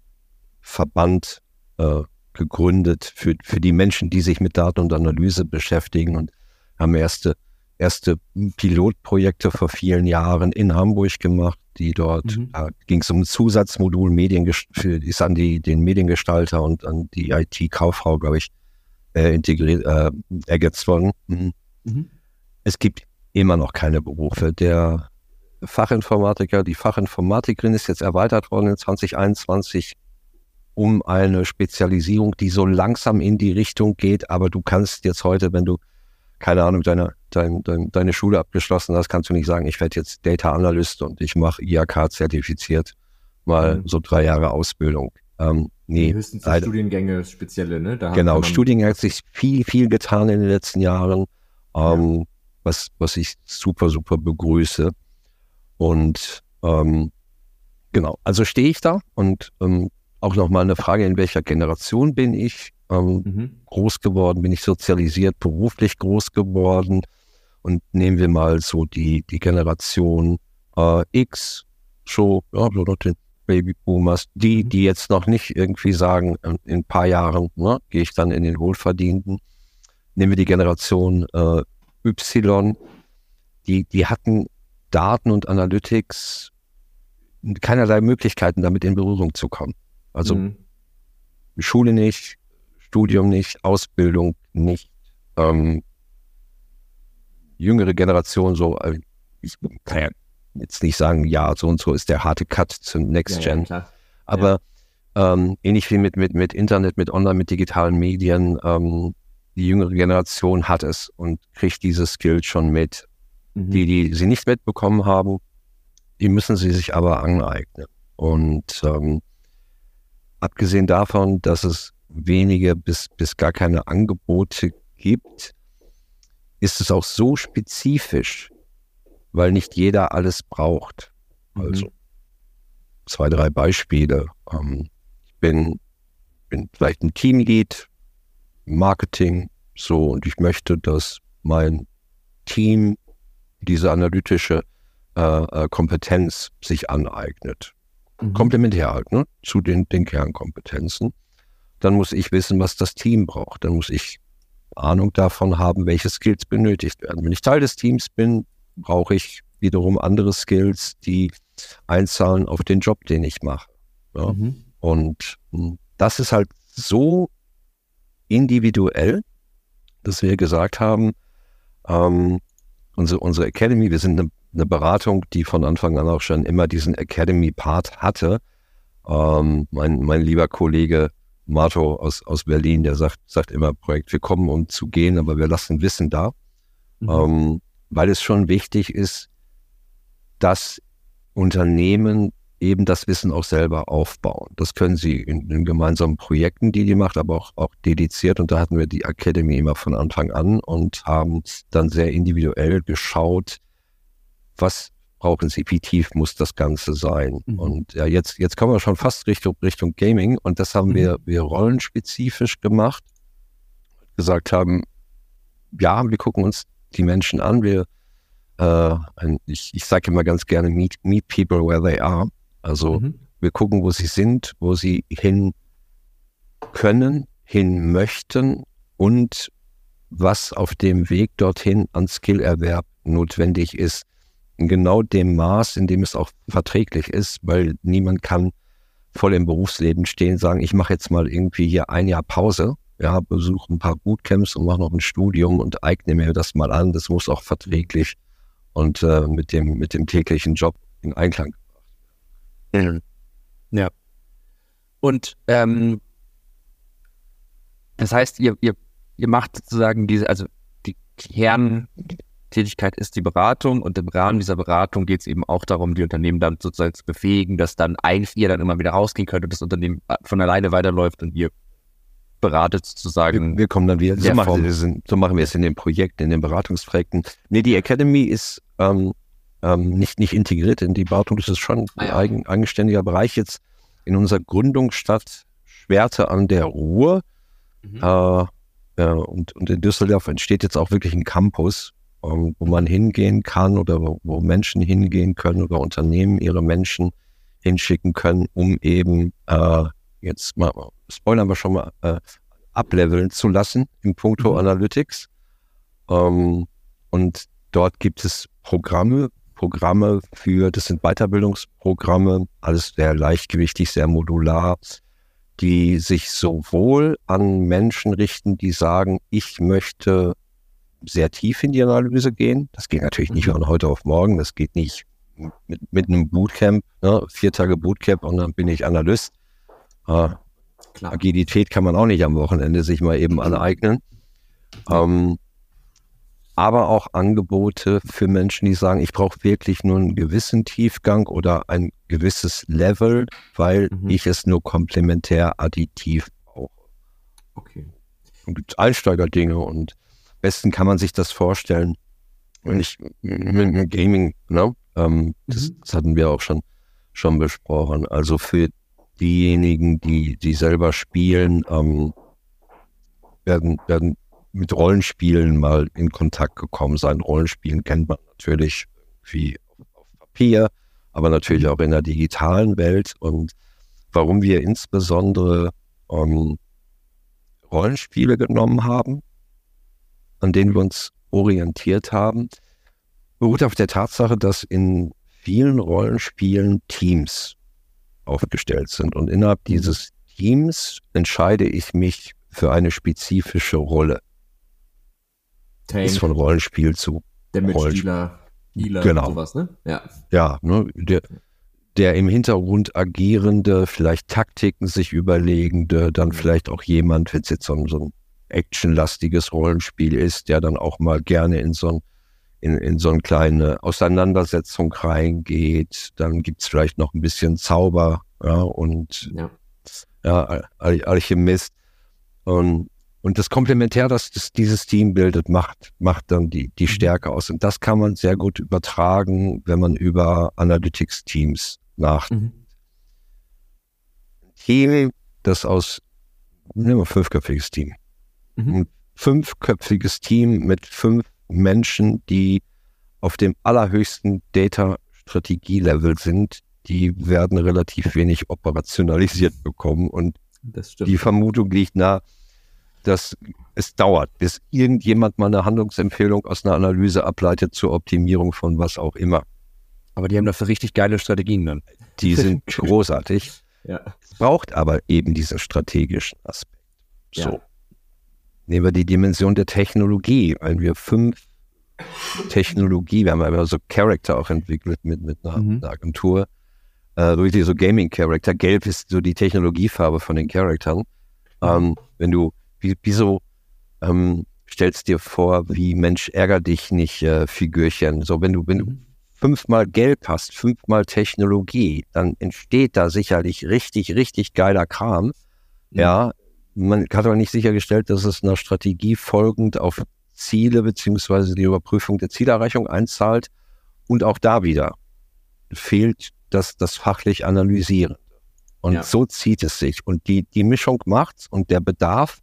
Verband äh, gegründet für, für die Menschen, die sich mit Daten und Analyse beschäftigen und haben erste, erste Pilotprojekte vor vielen Jahren in Hamburg gemacht die dort, mhm. da ging es um ein Zusatzmodul Medien, ist an die, den Mediengestalter und an die IT-Kauffrau, glaube ich, äh, integriert, äh, ergänzt worden. Mhm. Mhm. Es gibt immer noch keine Berufe. Der Fachinformatiker, die Fachinformatikerin ist jetzt erweitert worden in 2021 um eine Spezialisierung, die so langsam in die Richtung geht, aber du kannst jetzt heute, wenn du keine Ahnung, deine, dein, dein, deine Schule abgeschlossen hast, kannst du nicht sagen, ich werde jetzt Data Analyst und ich mache IAK zertifiziert, mal mhm. so drei Jahre Ausbildung. Ähm, nee, höchstens leider. Studiengänge spezielle, ne? Da genau, Studiengänge hat sich viel, viel getan in den letzten Jahren, ähm, ja. was, was ich super, super begrüße. Und ähm, genau, also stehe ich da und ähm, auch nochmal eine Frage, in welcher Generation bin ich? ähm, mhm. groß geworden, bin ich sozialisiert, beruflich groß geworden. Und nehmen wir mal so die, die Generation äh, X, so, ja, so noch den Babyboomers, die, mhm. die jetzt noch nicht irgendwie sagen, in, in ein paar Jahren ne, gehe ich dann in den Wohlverdienten. Nehmen wir die Generation äh, Y, die, die hatten Daten und Analytics keinerlei Möglichkeiten, damit in Berührung zu kommen. Also mhm. Schule nicht, Studium nicht, Ausbildung nicht, ähm, jüngere Generation so, äh, ich kann ja jetzt nicht sagen, ja, so und so ist der harte Cut zum Next ja, Gen. Ja, aber ja. ähm, ähnlich wie mit, mit, mit Internet, mit Online, mit digitalen Medien, ähm, die jüngere Generation hat es und kriegt diese Skills schon mit. Mhm. Die, die sie nicht mitbekommen haben, die müssen sie sich aber aneignen. Und ähm, abgesehen davon, dass es wenige bis, bis gar keine Angebote gibt, ist es auch so spezifisch, weil nicht jeder alles braucht. Mhm. Also zwei, drei Beispiele. Ähm, ich bin, bin vielleicht ein Teamlead, Marketing, so, und ich möchte, dass mein Team diese analytische äh, äh Kompetenz sich aneignet. Mhm. Komplementär halt, ne, zu den, den Kernkompetenzen. Dann muss ich wissen, was das Team braucht. Dann muss ich Ahnung davon haben, welche Skills benötigt werden. Wenn ich Teil des Teams bin, brauche ich wiederum andere Skills, die einzahlen auf den Job, den ich mache. Ja? Mhm. Und hm, das ist halt so individuell, dass wir gesagt haben, ähm, unsere, unsere Academy, wir sind eine, eine, Beratung, die von Anfang an auch schon immer diesen Academy-Part hatte. Ähm, mein, mein lieber Kollege Marto aus, aus Berlin, der sagt, sagt immer, Projekt, wir kommen, um zu gehen, aber wir lassen Wissen da. Mhm. Ähm, weil es schon wichtig ist, dass Unternehmen eben das Wissen auch selber aufbauen. Das können sie in, in gemeinsamen Projekten, die die macht, aber auch, auch dediziert. Und da hatten wir die Academy immer von Anfang an und haben dann sehr individuell geschaut, was brauchen sie, wie tief muss das Ganze sein. Mhm. Und ja, jetzt, jetzt kommen wir schon fast Richtung, Richtung Gaming und das haben mhm. wir, wir rollenspezifisch gemacht. Gesagt haben, ja, wir gucken uns die Menschen an. Wir, äh, ich, ich sage immer ganz gerne, meet, meet people where they are. Also mhm. wir gucken, wo sie sind, wo sie hin können, hin möchten und was auf dem Weg dorthin an Skillerwerb notwendig ist. In genau dem Maß, in dem es auch verträglich ist, weil niemand kann voll im Berufsleben stehen, sagen, ich mache jetzt mal irgendwie hier ein Jahr Pause ja, besuche ein paar Bootcamps und mache noch ein Studium und eigne mir das mal an. Das muss auch verträglich und äh, mit, dem, mit dem täglichen Job in Einklang gebracht. Mhm. Ja. Und ähm, das heißt, ihr, ihr, ihr macht sozusagen diese, also die Kerntätigkeit ist die Beratung und im Rahmen dieser Beratung geht es eben auch darum, die Unternehmen dann sozusagen zu befähigen, dass dann eigentlich ihr dann immer wieder rausgehen könnt und das Unternehmen von alleine weiterläuft und ihr beratet sozusagen. Wir, wir kommen dann wieder. So machen, wir, so machen wir es in den Projekten, in den Beratungsprojekten. Nee, die Academy ist ähm, ähm, nicht, nicht integriert in die Beratung. Das ist schon ein ah, eigen, eigenständiger Bereich. Jetzt in unserer Gründungsstadt Schwerte an der Ruhr. Mhm. Äh, äh, und, und in Düsseldorf entsteht jetzt auch wirklich ein Campus, ähm, wo man hingehen kann oder wo, wo Menschen hingehen können oder Unternehmen ihre Menschen hinschicken können, um eben äh, jetzt mal, spoilern wir schon mal, äh, ableveln zu lassen im Punkto mhm. Analytics. Ähm, und dort gibt es Programme, Programme für, das sind Weiterbildungsprogramme, alles sehr leichtgewichtig, sehr modular, die sich sowohl an Menschen richten, die sagen, ich möchte sehr tief in die Analyse gehen. Das geht natürlich nicht mhm. von heute auf morgen, das geht nicht mit, mit einem Bootcamp, ne? vier Tage Bootcamp und dann bin ich Analyst. Äh, Agilität kann man auch nicht am Wochenende sich mal eben aneignen. Ähm, aber auch Angebote für Menschen, die sagen, ich brauche wirklich nur einen gewissen Tiefgang oder ein gewisses Level, weil mhm. ich es nur komplementär additiv brauche. Okay. Und Einsteigerdinge und besten kann man sich das vorstellen, wenn ich mit, Gaming, ne? Ähm, das, mhm. das hatten wir auch schon, schon besprochen. Also für diejenigen, die, die selber spielen, ähm, werden, werden mit Rollenspielen mal in Kontakt gekommen sein. Rollenspielen kennt man natürlich wie auf Papier, aber natürlich auch in der digitalen Welt. Und warum wir insbesondere ähm, Rollenspiele genommen haben, an denen wir uns orientiert haben, beruht auf der Tatsache, dass in vielen Rollenspielen Teams aufgestellt sind. Und innerhalb mhm. dieses Teams entscheide ich mich für eine spezifische Rolle. Tank. Ist von Rollenspiel zu Der Mitspieler, Healer genau. sowas, ne? Ja. Ja, ne, der, der im Hintergrund agierende, vielleicht Taktiken sich überlegende, dann mhm. vielleicht auch jemand, wenn es jetzt so, so ein actionlastiges Rollenspiel ist, der dann auch mal gerne in so ein in, in so eine kleine Auseinandersetzung reingeht. Dann gibt's vielleicht noch ein bisschen Zauber ja, und ja, ja Alchemist. Und, und das Komplementär, das, das dieses Team bildet, macht, macht dann die, die mhm. Stärke aus. Und das kann man sehr gut übertragen, wenn man über Analytics-Teams nachdenkt. Mhm. Team, das aus, nehmen wir fünfköpfiges Team. Mhm. Ein fünfköpfiges Team mit fünf Menschen, die auf dem allerhöchsten Data-Strategie-Level sind, die werden relativ wenig operationalisiert bekommen. Und die Vermutung liegt nahe, dass es dauert, bis irgendjemand mal eine Handlungsempfehlung aus einer Analyse ableitet zur Optimierung von was auch immer. Aber die haben dafür richtig geile Strategien dann. Die sind großartig. ja. Es braucht aber eben diesen strategischen Aspekt. So. Ja. Nehmen wir die Dimension der Technologie, weil wir fünf Technologie, wir haben ja so Charakter auch entwickelt mit, mit einer, mhm. einer Agentur, äh, wirklich so Gaming-Charakter. Gelb ist so die Technologiefarbe von den Charaktern. Ähm, wenn du, wie, wieso ähm, stellst dir vor, wie Mensch ärger dich nicht äh, Figürchen. So, wenn du, wenn du mhm. fünfmal Gelb hast, fünfmal Technologie, dann entsteht da sicherlich richtig, richtig geiler Kram. Mhm. Ja, man hat aber nicht sichergestellt, dass es einer Strategie folgend auf Ziele beziehungsweise die Überprüfung der Zielerreichung einzahlt. Und auch da wieder fehlt das, das fachlich Analysieren. Und ja. so zieht es sich. Und die, die Mischung macht's und der Bedarf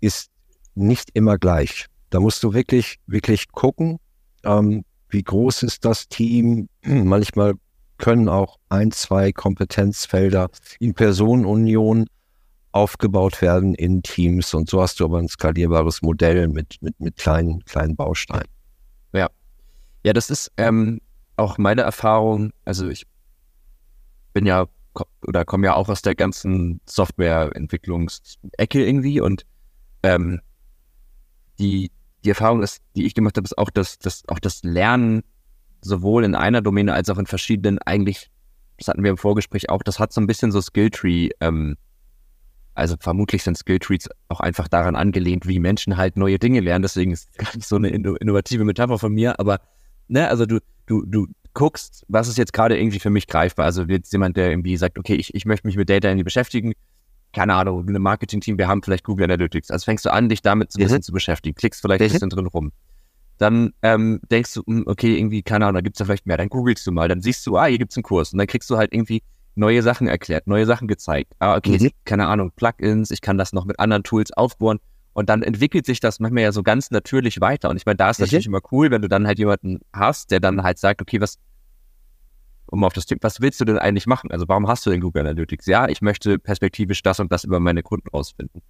ist nicht immer gleich. Da musst du wirklich, wirklich gucken, ähm, wie groß ist das Team. Manchmal können auch ein, zwei Kompetenzfelder in Personenunion aufgebaut werden in Teams und so hast du aber ein skalierbares Modell mit, mit, mit kleinen, kleinen Bausteinen. Ja. Ja, das ist ähm, auch meine Erfahrung. Also ich bin ja oder komme ja auch aus der ganzen Softwareentwicklungsecke irgendwie und ähm, die, die Erfahrung ist, die ich gemacht habe, ist auch, dass, dass auch das Lernen sowohl in einer Domäne als auch in verschiedenen eigentlich, das hatten wir im Vorgespräch auch, das hat so ein bisschen so Skilltree ähm, also vermutlich sind Skilltrees auch einfach daran angelehnt, wie Menschen halt neue Dinge lernen. Deswegen ist es gar nicht so eine innovative Metapher von mir. Aber ne, also du, du, du guckst, was ist jetzt gerade irgendwie für mich greifbar. Also jetzt jemand, der irgendwie sagt, okay, ich, ich möchte mich mit Data irgendwie beschäftigen. Keine Ahnung, ein Marketing-Team, wir haben vielleicht Google Analytics. Also fängst du an, dich damit so ein bisschen mhm. zu beschäftigen, klickst vielleicht ein bisschen drin rum. Dann ähm, denkst du, hm, okay, irgendwie, keine Ahnung, da gibt es ja vielleicht mehr. Dann googelst du mal, dann siehst du, ah, hier gibt es einen Kurs. Und dann kriegst du halt irgendwie neue Sachen erklärt, neue Sachen gezeigt. Ah, okay, mhm. keine Ahnung, Plugins, ich kann das noch mit anderen Tools aufbohren. Und dann entwickelt sich das manchmal ja so ganz natürlich weiter. Und ich meine, da ist mhm. natürlich immer cool, wenn du dann halt jemanden hast, der dann halt sagt, okay, was, um auf das Thema, was willst du denn eigentlich machen? Also warum hast du denn Google Analytics? Ja, ich möchte perspektivisch das und das über meine Kunden rausfinden.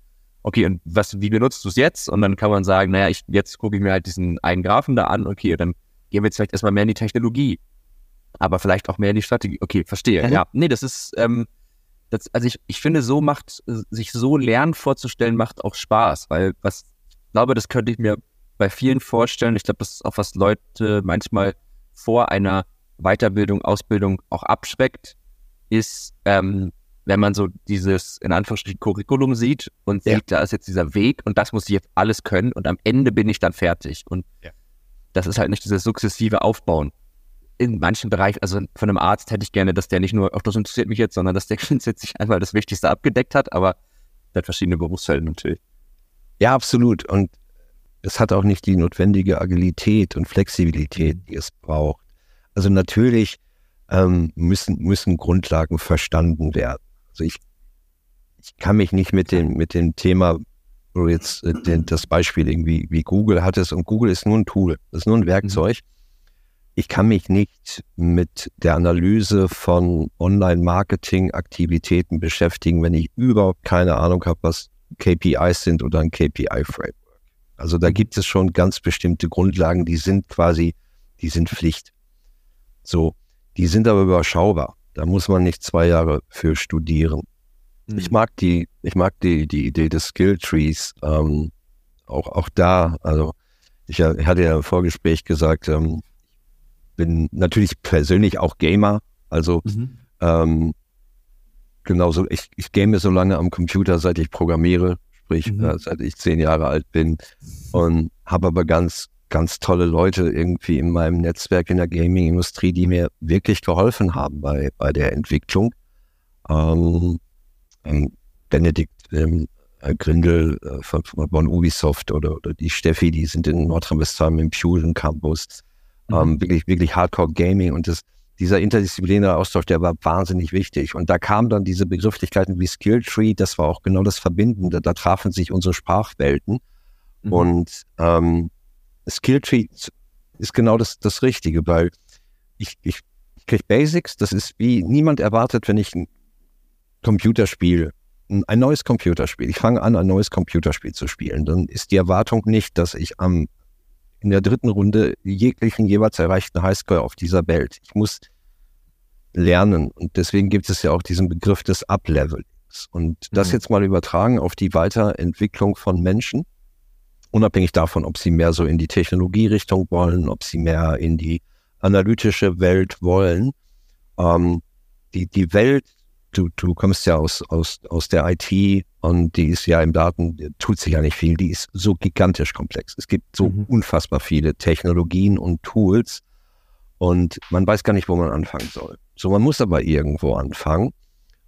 Okay, und was, wie benutzt du es jetzt? Und dann kann man sagen, naja, ich, jetzt gucke ich mir halt diesen einen Graphen da an, okay, dann gehen wir jetzt vielleicht erstmal mehr in die Technologie aber vielleicht auch mehr in die Strategie. Okay, verstehe. Mhm. Ja, nee, das ist, ähm, das, also ich, ich finde, so macht, sich so Lernen vorzustellen, macht auch Spaß, weil was, ich glaube, das könnte ich mir bei vielen vorstellen. Ich glaube, das ist auch was Leute manchmal vor einer Weiterbildung, Ausbildung auch abschreckt, ist, ähm, wenn man so dieses, in Anführungsstrichen, Curriculum sieht und ja. sieht, da ist jetzt dieser Weg und das muss ich jetzt alles können und am Ende bin ich dann fertig. Und ja. das ist halt nicht dieses sukzessive Aufbauen in manchen Bereichen, also von einem Arzt hätte ich gerne, dass der nicht nur, auch das interessiert mich jetzt, sondern dass der grundsätzlich einmal das Wichtigste abgedeckt hat, aber hat verschiedene Berufsfelder natürlich. Ja, absolut. Und es hat auch nicht die notwendige Agilität und Flexibilität, die es braucht. Also natürlich ähm, müssen, müssen Grundlagen verstanden werden. Also ich, ich kann mich nicht mit dem, mit dem Thema, jetzt äh, den, das Beispiel irgendwie wie Google hattest, und Google ist nur ein Tool, das ist nur ein Werkzeug. Mhm ich kann mich nicht mit der Analyse von Online-Marketing-Aktivitäten beschäftigen, wenn ich überhaupt keine Ahnung habe, was KPIs sind oder ein KPI-Framework. Also da gibt es schon ganz bestimmte Grundlagen, die sind quasi, die sind Pflicht. So, Die sind aber überschaubar. Da muss man nicht zwei Jahre für studieren. Mhm. Ich mag die, ich mag die, die Idee des Skill Trees. Ähm, auch, auch da, also ich, ich hatte ja im Vorgespräch gesagt, ähm, bin natürlich persönlich auch Gamer. Also mhm. ähm, genauso, ich, ich game so lange am Computer, seit ich programmiere, sprich mhm. äh, seit ich zehn Jahre alt bin und habe aber ganz, ganz tolle Leute irgendwie in meinem Netzwerk in der Gaming-Industrie, die mir wirklich geholfen haben bei, bei der Entwicklung. Ähm, ähm, Benedikt ähm, Grindel äh, von, von Ubisoft oder, oder die Steffi, die sind in Nordrhein-Westfalen im Fusion Campus. Mhm. Ähm, wirklich, wirklich Hardcore Gaming und das, dieser interdisziplinäre Austausch, der war wahnsinnig wichtig. Und da kamen dann diese Begrifflichkeiten wie Skilltree, das war auch genau das Verbindende. Da trafen sich unsere Sprachwelten. Mhm. Und ähm, Skilltree ist genau das, das Richtige, weil ich, ich, ich kriege Basics, das ist wie niemand erwartet, wenn ich ein Computerspiel, ein neues Computerspiel, ich fange an, ein neues Computerspiel zu spielen, dann ist die Erwartung nicht, dass ich am in der dritten Runde jeglichen jeweils erreichten Highscore auf dieser Welt. Ich muss lernen und deswegen gibt es ja auch diesen Begriff des Uplevelings. Und das mhm. jetzt mal übertragen auf die Weiterentwicklung von Menschen, unabhängig davon, ob sie mehr so in die Technologierichtung wollen, ob sie mehr in die analytische Welt wollen. Ähm, die, die Welt du, du kommst ja aus, aus, aus der IT und die ist ja im Daten, tut sich ja nicht viel, die ist so gigantisch komplex. Es gibt so mhm. unfassbar viele Technologien und Tools und man weiß gar nicht, wo man anfangen soll. So, man muss aber irgendwo anfangen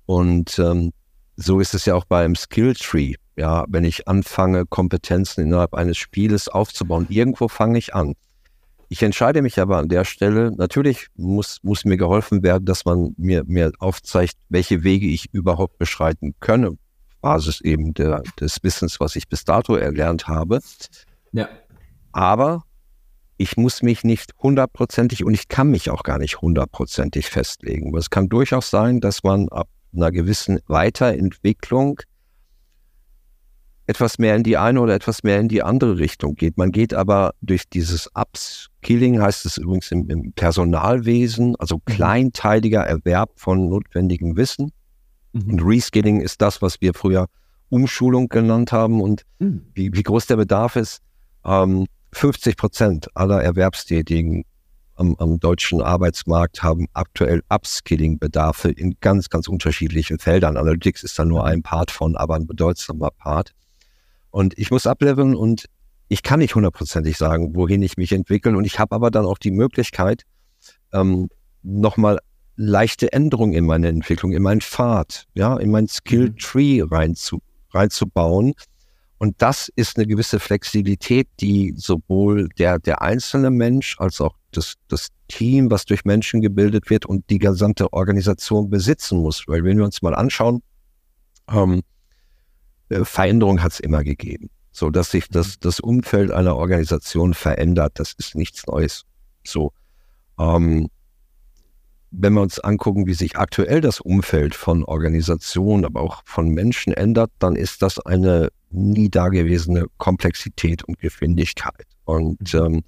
und ähm, so ist es ja auch beim Skill Tree. Ja, wenn ich anfange, Kompetenzen innerhalb eines Spieles aufzubauen, irgendwo fange ich an. Ich entscheide mich aber an der Stelle, natürlich muss, muss mir geholfen werden, dass man mir, mir aufzeigt, welche Wege ich überhaupt beschreiten könne, Basis eben der, des Wissens, was ich bis dato erlernt habe. Ja. Aber ich muss mich nicht hundertprozentig und ich kann mich auch gar nicht hundertprozentig festlegen. Es kann durchaus sein, dass man ab einer gewissen Weiterentwicklung etwas mehr in die eine oder etwas mehr in die andere Richtung geht. Man geht aber durch dieses Upskilling, heißt es übrigens im, im Personalwesen, also mhm. kleinteiliger Erwerb von notwendigem Wissen. Mhm. Und Reskilling ist das, was wir früher Umschulung genannt haben. Und mhm. wie, wie, groß der Bedarf ist, ähm, 50 Prozent aller Erwerbstätigen am, am, deutschen Arbeitsmarkt haben aktuell Upskilling-Bedarfe in ganz, ganz unterschiedlichen Feldern. Analytics ist da nur ein Part von, aber ein bedeutsamer Part. Und ich muss ableveln und ich kann nicht hundertprozentig sagen, wohin ich mich entwickle. Und ich habe aber dann auch die Möglichkeit, ähm, nochmal leichte Änderungen in meine Entwicklung, in meinen Pfad, ja, in mein Skill mhm. Tree reinzu, reinzubauen. Und das ist eine gewisse Flexibilität, die sowohl der, der einzelne Mensch als auch das, das Team, was durch Menschen gebildet wird und die gesamte Organisation besitzen muss. Weil wenn wir uns mal anschauen, ähm, äh, Veränderung hat es immer gegeben. So dass sich das, mhm. das Umfeld einer Organisation verändert, das ist nichts Neues. So. Ähm, wenn wir uns angucken, wie sich aktuell das Umfeld von Organisationen, aber auch von Menschen ändert, dann ist das eine nie dagewesene Komplexität und Geschwindigkeit. Und mhm. ähm,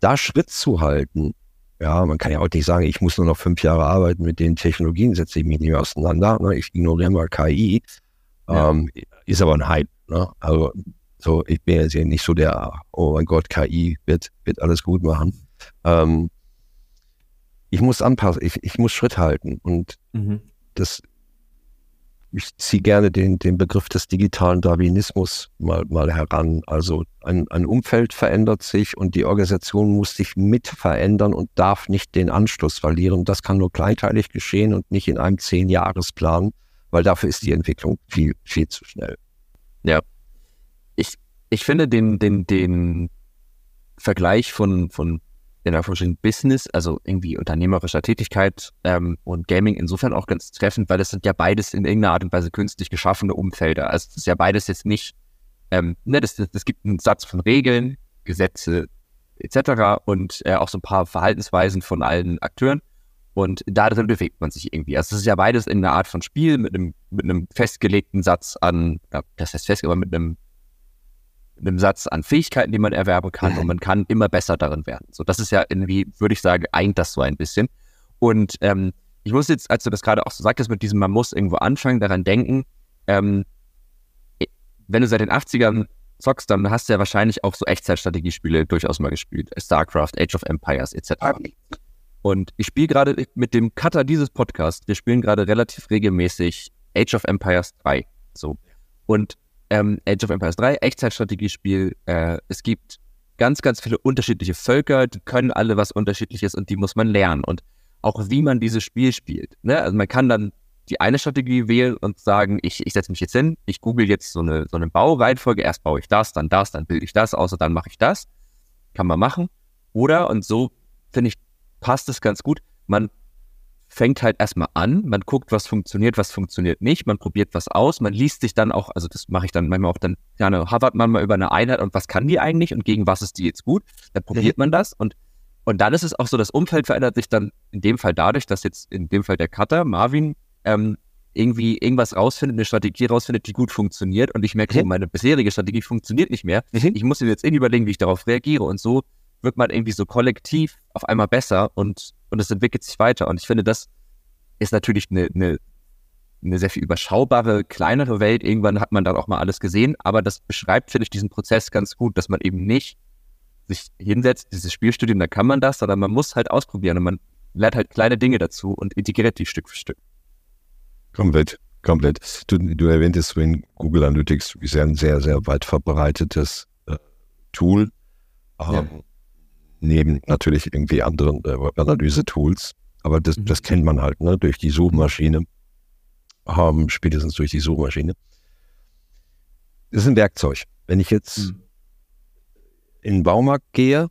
da Schritt zu halten, ja, man kann ja auch nicht sagen, ich muss nur noch fünf Jahre arbeiten, mit den Technologien setze ich mich nicht mehr auseinander, ne? ich ignoriere mal KI. Ja. Ähm, ist aber ein Hype. Ne? Also so, ich bin jetzt nicht so der, oh mein Gott, KI wird, wird alles gut machen. Ähm, ich muss anpassen, ich, ich muss Schritt halten. Und mhm. das, ich ziehe gerne den, den Begriff des digitalen Darwinismus mal, mal heran. Also ein, ein Umfeld verändert sich und die Organisation muss sich mit verändern und darf nicht den Anschluss verlieren. Das kann nur kleinteilig geschehen und nicht in einem Zehn-Jahres-Plan weil dafür ist die Entwicklung viel, viel zu schnell. Ja. Ich, ich finde den, den, den Vergleich von, von in der Business, also irgendwie unternehmerischer Tätigkeit ähm, und Gaming insofern auch ganz treffend, weil das sind ja beides in irgendeiner Art und Weise künstlich geschaffene Umfelder. Also das ist ja beides jetzt nicht, ähm, ne, das, das, das gibt einen Satz von Regeln, Gesetze etc. und äh, auch so ein paar Verhaltensweisen von allen Akteuren. Und da drin bewegt man sich irgendwie. Also es ist ja beides in einer Art von Spiel mit einem, mit einem festgelegten Satz an, ja, das heißt fest, aber mit einem, einem Satz an Fähigkeiten, die man erwerben kann und man kann immer besser darin werden. So, das ist ja irgendwie, würde ich sagen, eint das so ein bisschen. Und ähm, ich muss jetzt, als du das gerade auch so sagtest, mit diesem, man muss irgendwo anfangen, daran denken, ähm, wenn du seit den 80ern zockst, dann hast du ja wahrscheinlich auch so Echtzeitstrategiespiele durchaus mal gespielt. StarCraft, Age of Empires etc. Und ich spiele gerade mit dem Cutter dieses Podcasts, wir spielen gerade relativ regelmäßig Age of Empires 3. So. Und ähm, Age of Empires 3, Echtzeitstrategiespiel, äh, es gibt ganz, ganz viele unterschiedliche Völker, die können alle was Unterschiedliches und die muss man lernen. Und auch wie man dieses Spiel spielt. Ne? Also man kann dann die eine Strategie wählen und sagen, ich, ich setze mich jetzt hin, ich google jetzt so eine, so eine Baureihenfolge, erst baue ich das, dann das, dann bilde ich das, außer dann mache ich das. Kann man machen. Oder, und so finde ich, passt es ganz gut, man fängt halt erstmal an, man guckt, was funktioniert, was funktioniert nicht, man probiert was aus, man liest sich dann auch, also das mache ich dann manchmal auch dann, gerne hovert man mal über eine Einheit und was kann die eigentlich und gegen was ist die jetzt gut, dann probiert mhm. man das und und dann ist es auch so, das Umfeld verändert sich dann in dem Fall dadurch, dass jetzt in dem Fall der Cutter, Marvin, ähm, irgendwie irgendwas rausfindet, eine Strategie rausfindet, die gut funktioniert und ich merke, mhm. meine bisherige Strategie funktioniert nicht mehr. Mhm. Ich muss mir jetzt irgendwie überlegen, wie ich darauf reagiere und so wird man irgendwie so kollektiv auf einmal besser und, und es entwickelt sich weiter und ich finde, das ist natürlich eine, eine, eine sehr viel überschaubare, kleinere Welt. Irgendwann hat man dann auch mal alles gesehen, aber das beschreibt, finde ich, diesen Prozess ganz gut, dass man eben nicht sich hinsetzt, dieses Spielstudium, da kann man das, sondern man muss halt ausprobieren und man lernt halt kleine Dinge dazu und integriert die Stück für Stück. Komplett, komplett. Du, du erwähntest vorhin Google Analytics, ist ja ein sehr, sehr weit verbreitetes äh, Tool. Ähm, ja. Neben natürlich irgendwie anderen äh, Analyse-Tools. Aber das, mhm. das kennt man halt, ne, durch die Suchmaschine. Ähm, spätestens durch die Suchmaschine. Das ist ein Werkzeug. Wenn ich jetzt mhm in den Baumarkt gehe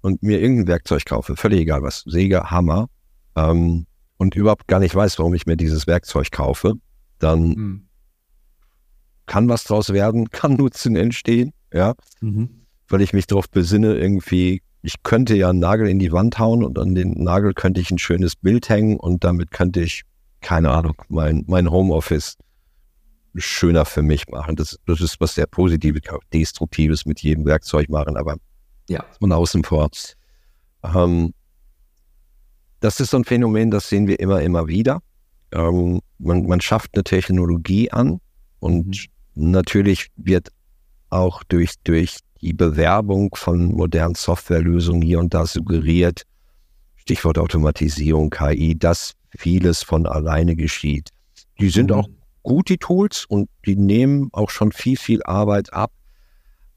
und mir irgendein Werkzeug kaufe, völlig egal was, Säge, Hammer, ähm, und überhaupt gar nicht weiß, warum ich mir dieses Werkzeug kaufe, dann mhm. kann was draus werden, kann Nutzen entstehen, ja, mhm. weil ich mich darauf besinne, irgendwie, ich könnte ja einen Nagel in die Wand hauen und an den Nagel könnte ich ein schönes Bild hängen und damit könnte ich, keine Ahnung, mein, mein Homeoffice schöner für mich machen. Das, das ist was sehr Positives, Destruktives mit jedem Werkzeug machen, aber ja. von außen vor. Ähm, das ist so ein Phänomen, das sehen wir immer, immer wieder. Ähm, man, man schafft eine Technologie an und mhm. natürlich wird auch durch, durch die Bewerbung von modernen Softwarelösungen hier und da suggeriert, Stichwort Automatisierung, KI, dass vieles von alleine geschieht. Die sind mhm. auch gut, die Tools, und die nehmen auch schon viel, viel Arbeit ab.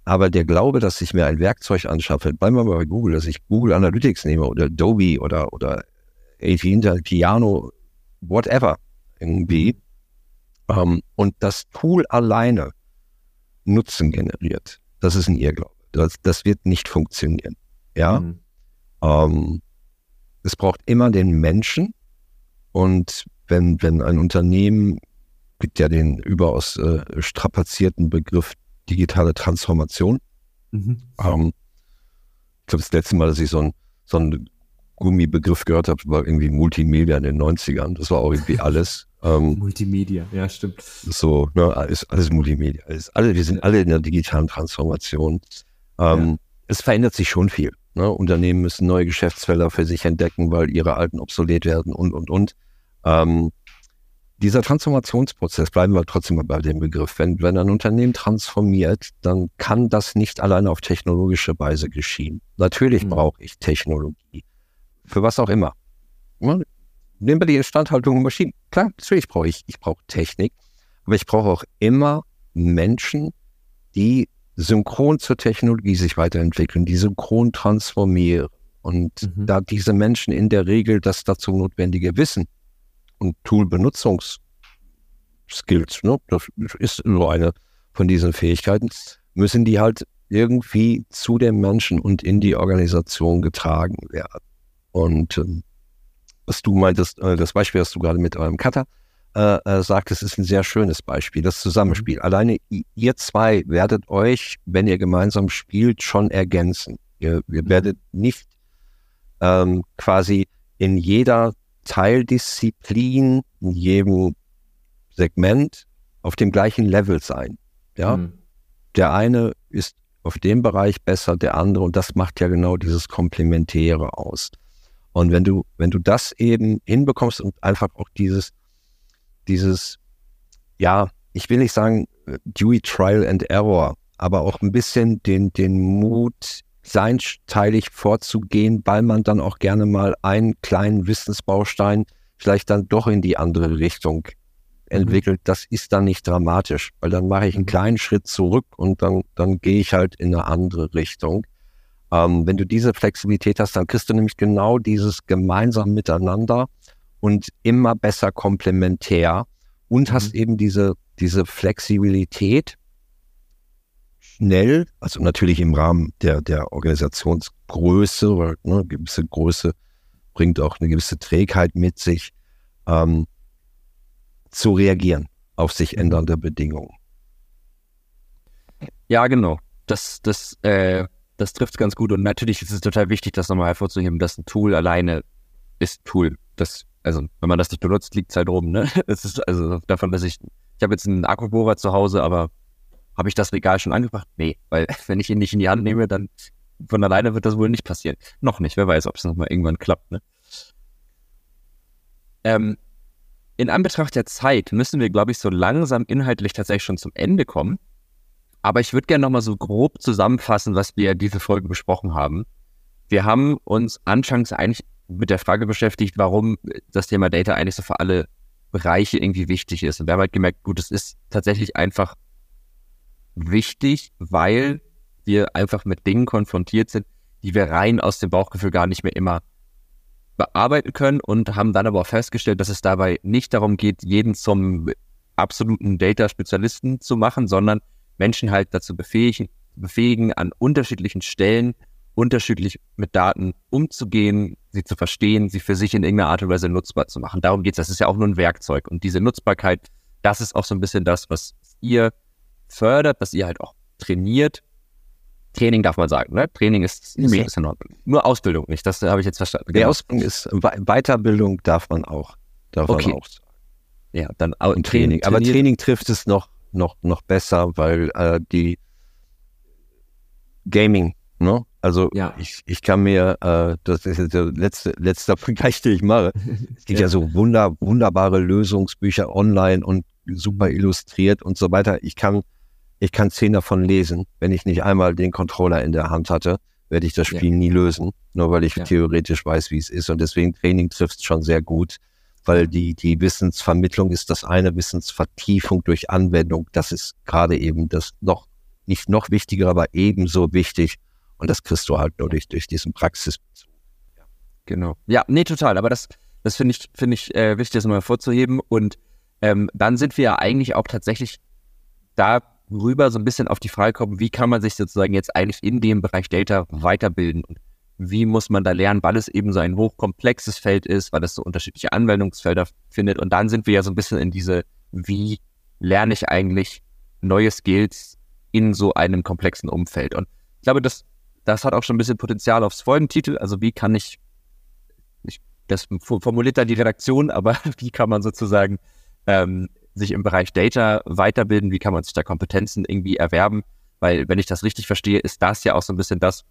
Aber der Glaube, dass ich mir ein Werkzeug anschaffe, bleiben wir mal bei Google, dass ich Google Analytics nehme oder Adobe oder, oder AT Intel, Piano, whatever, irgendwie, ähm, und das Tool alleine Nutzen generiert, das ist ein Irrglaube. Das, das wird nicht funktionieren. Ja. Mhm. Ähm, es braucht immer den Menschen. Und wenn, wenn ein Unternehmen gibt ja den überaus äh, strapazierten Begriff digitale Transformation. Mhm. Ähm, ich glaube, das letzte Mal, dass ich so ein, so einen Gummibegriff gehört habe, war irgendwie Multimedia in den 90ern. Das war auch irgendwie alles. Ähm, Multimedia, ja, stimmt. So, ne, alles, alles Multimedia. Alles, alle, wir sind alle in der digitalen Transformation. Ähm, ja. Es verändert sich schon viel. Ne? Unternehmen müssen neue Geschäftsfelder für sich entdecken, weil ihre alten obsolet werden und, und, und. Ähm, dieser Transformationsprozess, bleiben wir trotzdem mal bei dem Begriff, wenn, wenn ein Unternehmen transformiert, dann kann das nicht alleine auf technologische Weise geschehen. Natürlich mhm. brauche ich Technologie. Für was auch immer. Nehmen wir die Instandhaltung von Maschinen. Klar, natürlich brauche ich, ich brauche Technik, aber ich brauche auch immer Menschen, die synchron zur Technologie sich weiterentwickeln, die synchron transformieren. Und mhm. da diese Menschen in der Regel das dazu notwendige Wissen und Tool-Benutzungsskills, ne? das ist so eine von diesen Fähigkeiten, müssen die halt irgendwie zu den Menschen und in die Organisation getragen werden. Und ähm, was du meintest, äh, das Beispiel, was du gerade mit eurem Cutter äh, äh, sagtest, ist ein sehr schönes Beispiel, das Zusammenspiel. Mhm. Alleine ihr zwei werdet euch, wenn ihr gemeinsam spielt, schon ergänzen. Ihr, ihr mhm. werdet nicht ähm, quasi in jeder Teildisziplin in jedem Segment auf dem gleichen Level sein. Ja, mhm. der eine ist auf dem Bereich besser, der andere und das macht ja genau dieses Komplementäre aus. Und wenn du, wenn du das eben hinbekommst und einfach auch dieses, dieses, ja, ich will nicht sagen äh, Dewey Trial and Error, aber auch ein bisschen den, den Mut, seinsteilig vorzugehen, weil man dann auch gerne mal einen kleinen Wissensbaustein vielleicht dann doch in die andere Richtung entwickelt, das ist dann nicht dramatisch, weil dann mache ich einen mhm. kleinen Schritt zurück und dann, dann gehe ich halt in eine andere Richtung. Ähm, wenn du diese Flexibilität hast, dann kriegst du nämlich genau dieses gemeinsam miteinander und immer besser komplementär und mhm. hast eben diese, diese Flexibilität schnell, also natürlich im Rahmen der, der Organisationsgröße, weil ne, eine gewisse Größe bringt auch eine gewisse Trägheit mit sich, ähm, zu reagieren auf sich ändernde Bedingungen. Ja, genau. Das, das äh, das trifft ganz gut. Und natürlich ist es total wichtig, das nochmal hervorzuheben, dass ein Tool alleine ist Tool. Das, also, wenn man das nicht benutzt, liegt es halt rum, ne? Es ist also davon, dass ich, ich habe jetzt einen Akkubohrer zu Hause, aber habe ich das Regal schon angebracht? Nee, weil wenn ich ihn nicht in die Hand nehme, dann von alleine wird das wohl nicht passieren. Noch nicht, wer weiß, ob es nochmal irgendwann klappt, ne? Ähm, in Anbetracht der Zeit müssen wir, glaube ich, so langsam inhaltlich tatsächlich schon zum Ende kommen. Aber ich würde gerne nochmal so grob zusammenfassen, was wir diese Folge besprochen haben. Wir haben uns anfangs eigentlich mit der Frage beschäftigt, warum das Thema Data eigentlich so für alle Bereiche irgendwie wichtig ist. Und wir haben halt gemerkt, gut, es ist tatsächlich einfach wichtig, weil wir einfach mit Dingen konfrontiert sind, die wir rein aus dem Bauchgefühl gar nicht mehr immer bearbeiten können und haben dann aber auch festgestellt, dass es dabei nicht darum geht, jeden zum absoluten Data-Spezialisten zu machen, sondern Menschen halt dazu befähigen, befähigen, an unterschiedlichen Stellen unterschiedlich mit Daten umzugehen, sie zu verstehen, sie für sich in irgendeiner Art und Weise nutzbar zu machen. Darum geht es. Das ist ja auch nur ein Werkzeug. Und diese Nutzbarkeit, das ist auch so ein bisschen das, was ihr fördert, was ihr halt auch trainiert. Training darf man sagen, ne? Training ist, ist, ist in Ordnung. Nur Ausbildung nicht, das habe ich jetzt verstanden. Genau. Ausbildung ist, Weiterbildung darf man auch. Darf okay. man auch sagen. Ja, dann und Training. Aber Training trifft es noch noch, noch besser, weil äh, die Gaming, ne? Also ja. ich, ich kann mir, äh, das ist jetzt der letzte, letzte Vergleich, den ich mache. Es gibt ja. ja so wunder, wunderbare Lösungsbücher online und super illustriert und so weiter. Ich kann, ich kann zehn davon lesen. Wenn ich nicht einmal den Controller in der Hand hatte, werde ich das Spiel ja. nie lösen, nur weil ich theoretisch weiß, wie es ist. Und deswegen Training trifft schon sehr gut weil die, die Wissensvermittlung ist das eine, Wissensvertiefung durch Anwendung, das ist gerade eben das noch, nicht noch wichtiger, aber ebenso wichtig. Und das kriegst du halt nur durch, durch diesen Praxis. Ja. Genau. Ja, nee, total. Aber das, das finde ich, finde ich äh, wichtig, das mal hervorzuheben. Und ähm, dann sind wir ja eigentlich auch tatsächlich darüber so ein bisschen auf die Frage kommen, wie kann man sich sozusagen jetzt eigentlich in dem Bereich Data weiterbilden? Und wie muss man da lernen, weil es eben so ein hochkomplexes Feld ist, weil es so unterschiedliche Anwendungsfelder findet. Und dann sind wir ja so ein bisschen in diese, wie lerne ich eigentlich neue Skills in so einem komplexen Umfeld. Und ich glaube, das, das hat auch schon ein bisschen Potenzial aufs Folgentitel. Also wie kann ich, ich das formuliert da die Redaktion, aber wie kann man sozusagen ähm, sich im Bereich Data weiterbilden? Wie kann man sich da Kompetenzen irgendwie erwerben? Weil, wenn ich das richtig verstehe, ist das ja auch so ein bisschen das,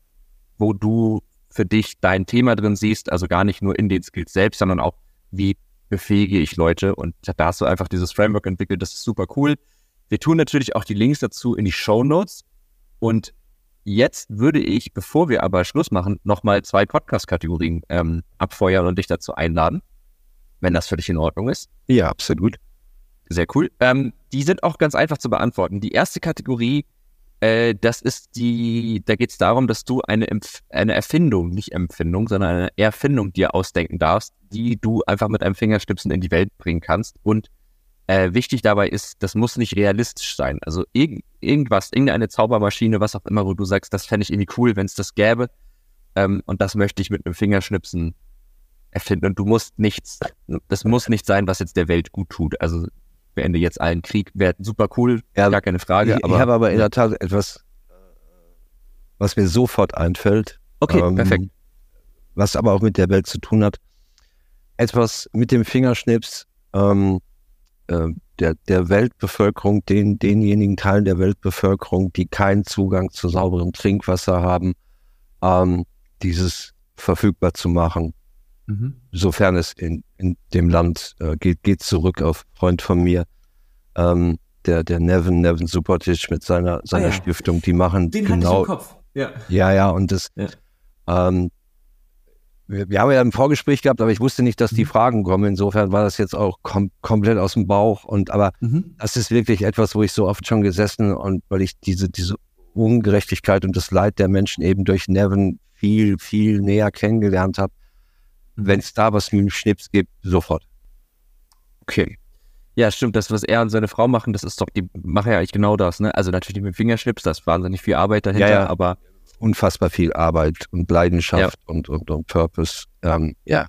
wo du für dich dein Thema drin siehst, also gar nicht nur in den Skills selbst, sondern auch, wie befähige ich Leute. Und da hast du einfach dieses Framework entwickelt, das ist super cool. Wir tun natürlich auch die Links dazu in die Show Notes. Und jetzt würde ich, bevor wir aber Schluss machen, nochmal zwei Podcast-Kategorien ähm, abfeuern und dich dazu einladen, wenn das für dich in Ordnung ist. Ja, absolut. Sehr cool. Ähm, die sind auch ganz einfach zu beantworten. Die erste Kategorie äh, das ist die, da geht es darum, dass du eine, eine Erfindung, nicht Empfindung, sondern eine Erfindung dir ausdenken darfst, die du einfach mit einem Fingerstipsen in die Welt bringen kannst. Und äh, wichtig dabei ist, das muss nicht realistisch sein. Also irg irgendwas, irgendeine Zaubermaschine, was auch immer, wo du sagst, das fände ich irgendwie cool, wenn es das gäbe. Ähm, und das möchte ich mit einem Fingerschnipsen erfinden. Und du musst nichts, das muss nicht sein, was jetzt der Welt gut tut. Also beende jetzt allen Krieg, wäre super cool, ja, gar keine Frage. Ich, aber, ich habe aber in der Tat etwas, was mir sofort einfällt. Okay, ähm, perfekt. Was aber auch mit der Welt zu tun hat. Etwas mit dem Fingerschnips ähm, äh, der, der Weltbevölkerung, den, denjenigen Teilen der Weltbevölkerung, die keinen Zugang zu sauberem Trinkwasser haben, ähm, dieses verfügbar zu machen. Mhm. sofern es in, in dem Land äh, geht, geht zurück auf Freund von mir, ähm, der, der Nevin, Nevin Subotic mit seiner, seiner ah, ja. Stiftung, die machen Den genau. Kopf. Ja. ja, ja, und das, ja. Ähm, wir, wir, haben ja ein Vorgespräch gehabt, aber ich wusste nicht, dass die mhm. Fragen kommen. Insofern war das jetzt auch kom komplett aus dem Bauch. Und aber mhm. das ist wirklich etwas, wo ich so oft schon gesessen und weil ich diese, diese Ungerechtigkeit und das Leid der Menschen eben durch Nevin viel, viel näher kennengelernt habe. Wenn es da was mit dem Schnips gibt, sofort. Okay. Ja, stimmt. Das, was er und seine Frau machen, das ist doch, die machen ja eigentlich genau das, ne? Also natürlich mit dem Fingerschnips, das ist wahnsinnig viel Arbeit dahinter, ja, ja. aber unfassbar viel Arbeit und Leidenschaft ja. und, und, und Purpose. Ähm, ja.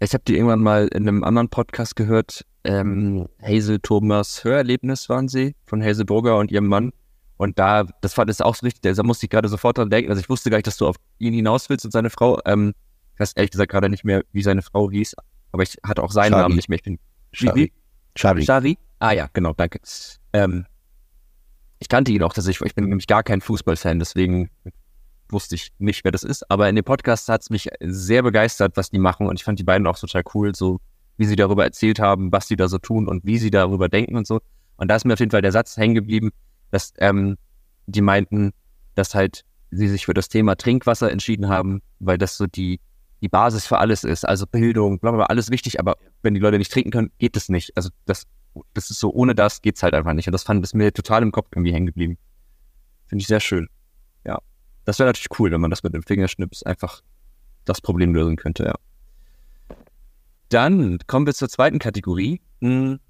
Ich habe die irgendwann mal in einem anderen Podcast gehört. Ähm, Hazel Thomas Hörerlebnis waren sie von Hazel Burger und ihrem Mann. Und da, das war das auch so richtig, da musste ich gerade sofort dran denken. Also ich wusste gar nicht, dass du auf ihn hinaus willst und seine Frau. Ähm, ich weiß ehrlich gesagt gerade nicht mehr, wie seine Frau hieß, aber ich hatte auch seinen Shari. Namen nicht mehr. Ich bin Shari. Shari. Shari? Ah ja, genau, danke. Ähm, ich kannte ihn auch, dass ich, ich bin nämlich gar kein Fußballfan, deswegen wusste ich nicht, wer das ist. Aber in dem Podcast hat es mich sehr begeistert, was die machen. Und ich fand die beiden auch total cool, so wie sie darüber erzählt haben, was sie da so tun und wie sie darüber denken und so. Und da ist mir auf jeden Fall der Satz hängen geblieben, dass ähm, die meinten, dass halt sie sich für das Thema Trinkwasser entschieden haben, weil das so die, die Basis für alles ist. Also Bildung, bla, bla, bla alles wichtig, aber wenn die Leute nicht trinken können, geht es nicht. Also das, das ist so, ohne das geht's halt einfach nicht. Und das fand es mir total im Kopf irgendwie hängen geblieben. Finde ich sehr schön. Das wäre natürlich cool, wenn man das mit dem Fingerschnips einfach das Problem lösen könnte, ja. Dann kommen wir zur zweiten Kategorie. Hm,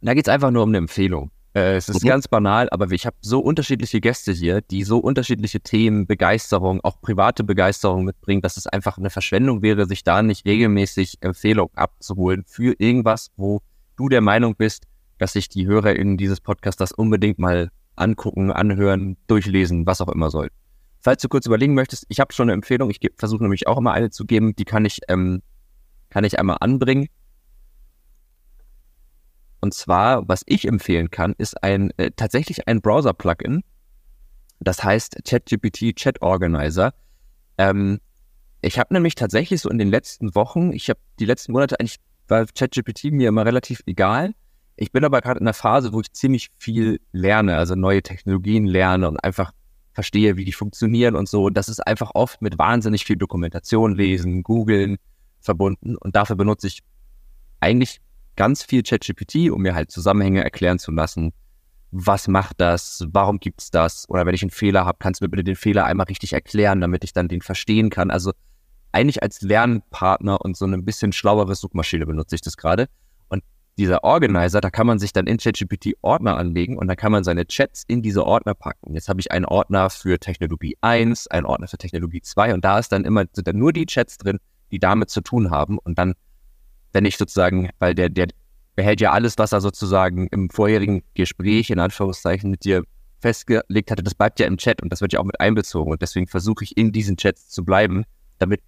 da geht es einfach nur um eine Empfehlung. Äh, es ist mhm. ganz banal, aber ich habe so unterschiedliche Gäste hier, die so unterschiedliche Themen, Begeisterung, auch private Begeisterung mitbringen, dass es einfach eine Verschwendung wäre, sich da nicht regelmäßig Empfehlungen abzuholen für irgendwas, wo du der Meinung bist, dass sich die HörerInnen dieses Podcasts das unbedingt mal angucken, anhören, durchlesen, was auch immer soll. Falls du kurz überlegen möchtest, ich habe schon eine Empfehlung, ich versuche nämlich auch immer eine zu geben, die kann ich, ähm, kann ich einmal anbringen. Und zwar, was ich empfehlen kann, ist ein äh, tatsächlich ein Browser-Plugin. Das heißt ChatGPT Chat Organizer. Ähm, ich habe nämlich tatsächlich so in den letzten Wochen, ich habe die letzten Monate eigentlich war ChatGPT mir immer relativ egal. Ich bin aber gerade in einer Phase, wo ich ziemlich viel lerne, also neue Technologien lerne und einfach verstehe, wie die funktionieren und so. Das ist einfach oft mit wahnsinnig viel Dokumentation lesen, googeln verbunden. Und dafür benutze ich eigentlich ganz viel ChatGPT, um mir halt Zusammenhänge erklären zu lassen. Was macht das? Warum gibt's das? Oder wenn ich einen Fehler habe, kannst du mir bitte den Fehler einmal richtig erklären, damit ich dann den verstehen kann. Also eigentlich als Lernpartner und so ein bisschen schlauere Suchmaschine benutze ich das gerade dieser Organizer, da kann man sich dann in ChatGPT Ordner anlegen und dann kann man seine Chats in diese Ordner packen. Jetzt habe ich einen Ordner für Technologie 1, einen Ordner für Technologie 2 und da ist dann immer, sind dann nur die Chats drin, die damit zu tun haben. Und dann, wenn ich sozusagen, weil der, der behält ja alles, was er sozusagen im vorherigen Gespräch in Anführungszeichen mit dir festgelegt hatte, das bleibt ja im Chat und das wird ja auch mit einbezogen. Und deswegen versuche ich in diesen Chats zu bleiben, damit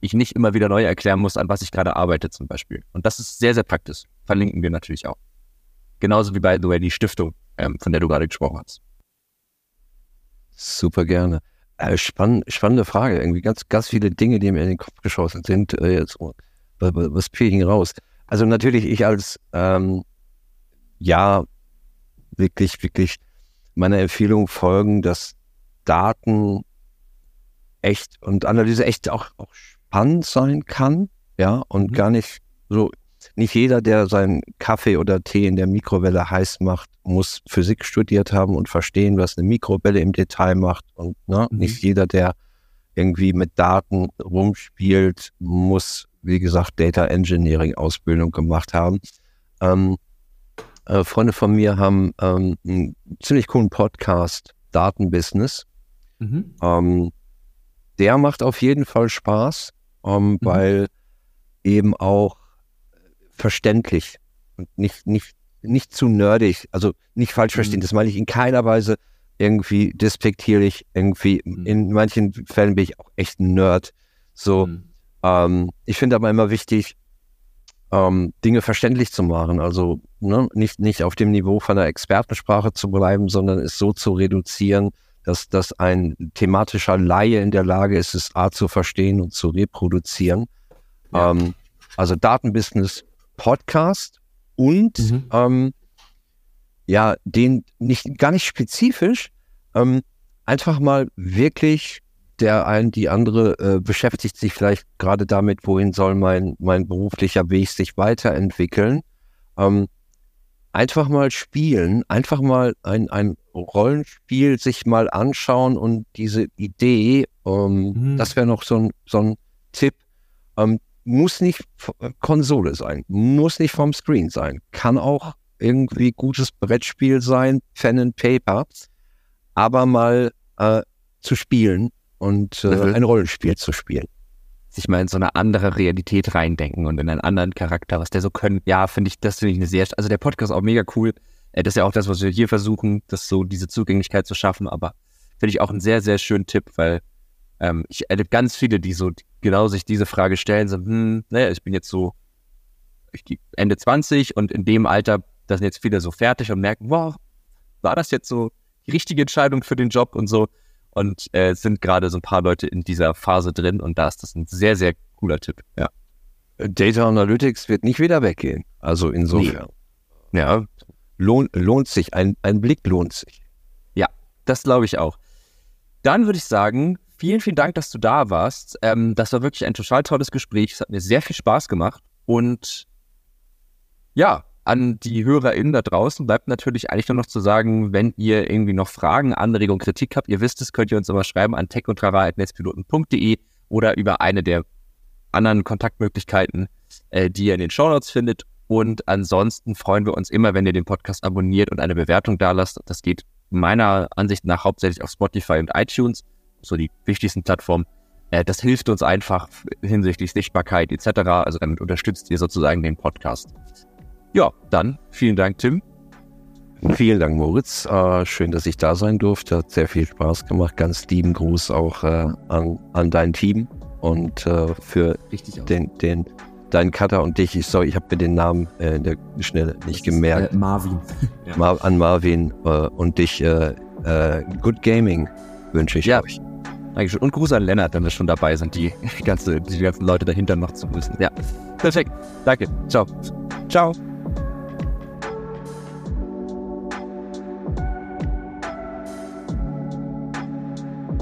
ich nicht immer wieder neu erklären muss, an was ich gerade arbeite zum Beispiel. Und das ist sehr, sehr praktisch. Verlinken wir natürlich auch. Genauso wie bei The Way die Stiftung, ähm, von der du gerade gesprochen hast. Super gerne. Äh, spann spannende Frage. Irgendwie ganz, ganz viele Dinge, die mir in den Kopf geschossen sind. Äh, jetzt, was fiel ich raus? Also natürlich ich als, ähm, ja, wirklich, wirklich meiner Empfehlung folgen, dass Daten echt und Analyse echt auch, auch spannend sein kann, ja, und mhm. gar nicht so, nicht jeder, der seinen Kaffee oder Tee in der Mikrowelle heiß macht, muss Physik studiert haben und verstehen, was eine Mikrowelle im Detail macht. Und ne, mhm. nicht jeder, der irgendwie mit Daten rumspielt, muss, wie gesagt, Data Engineering Ausbildung gemacht haben. Ähm, äh, Freunde von mir haben ähm, einen ziemlich coolen Podcast, Datenbusiness. Mhm. Ähm, der macht auf jeden Fall Spaß ähm, mhm. weil eben auch verständlich und nicht, nicht, nicht zu nerdig, also nicht falsch verstehen, mhm. das meine ich in keiner Weise irgendwie despektierlich, irgendwie, mhm. in manchen Fällen bin ich auch echt ein Nerd. So, mhm. Ähm, ich finde aber immer wichtig, ähm, Dinge verständlich zu machen. Also ne, nicht, nicht auf dem Niveau von der Expertensprache zu bleiben, sondern es so zu reduzieren, dass, dass ein thematischer Laie in der Lage ist, es A zu verstehen und zu reproduzieren. Ja. Ähm, also Datenbusiness Podcast und mhm. ähm, ja, den nicht gar nicht spezifisch, ähm, einfach mal wirklich der ein, die andere äh, beschäftigt sich vielleicht gerade damit, wohin soll mein, mein beruflicher Weg sich weiterentwickeln. Ähm, einfach mal spielen, einfach mal ein, ein Rollenspiel sich mal anschauen und diese Idee, ähm, mhm. das wäre noch so ein, so ein Tipp, ähm, muss nicht Konsole sein, muss nicht vom Screen sein, kann auch irgendwie gutes Brettspiel sein, Pen and Paper, aber mal äh, zu spielen und äh, mhm. ein Rollenspiel zu spielen. Sich mal in so eine andere Realität reindenken und in einen anderen Charakter, was der so können. Ja, finde ich, das finde ich eine sehr, also der Podcast ist auch mega cool. Äh, das ist ja auch das, was wir hier versuchen, das so, diese Zugänglichkeit zu schaffen, aber finde ich auch einen sehr, sehr schönen Tipp, weil ähm, ich erlebe ganz viele, die so genau sich diese Frage stellen, so, hm, naja, ich bin jetzt so Ende 20 und in dem Alter, da sind jetzt viele so fertig und merken, wow, war das jetzt so die richtige Entscheidung für den Job und so und äh, sind gerade so ein paar Leute in dieser Phase drin und da ist das ein sehr, sehr cooler Tipp, ja. Data Analytics wird nicht wieder weggehen. Also insofern. Nee. Ja. Lohnt, lohnt sich, ein, ein Blick lohnt sich. Ja, das glaube ich auch. Dann würde ich sagen, vielen, vielen Dank, dass du da warst. Ähm, das war wirklich ein total tolles Gespräch. Es hat mir sehr viel Spaß gemacht. Und ja, an die HörerInnen da draußen bleibt natürlich eigentlich nur noch zu sagen, wenn ihr irgendwie noch Fragen, Anregungen, Kritik habt, ihr wisst es, könnt ihr uns immer schreiben an techundtrara.netzpiloten.de oder über eine der anderen Kontaktmöglichkeiten, äh, die ihr in den Shownotes findet. Und ansonsten freuen wir uns immer, wenn ihr den Podcast abonniert und eine Bewertung da lasst. Das geht meiner Ansicht nach hauptsächlich auf Spotify und iTunes, so die wichtigsten Plattformen. Äh, das hilft uns einfach hinsichtlich Sichtbarkeit etc. Also damit unterstützt ihr sozusagen den Podcast. Ja, dann vielen Dank, Tim. Vielen Dank, Moritz. Äh, schön, dass ich da sein durfte. Hat sehr viel Spaß gemacht. Ganz lieben Gruß auch äh, an, an dein Team und äh, für den, den, deinen Cutter und dich. Ich, sorry, ich habe mir den Namen äh, in der Schnelle nicht das gemerkt. Ist, äh, Marvin. ja. Mar an Marvin äh, und dich. Good Gaming wünsche ich ja. euch. Dankeschön. Und Gruß an Lennart, wenn wir schon dabei sind, die, ganze, die ganzen Leute dahinter noch zu grüßen. Ja, perfekt. Danke. Ciao. Ciao.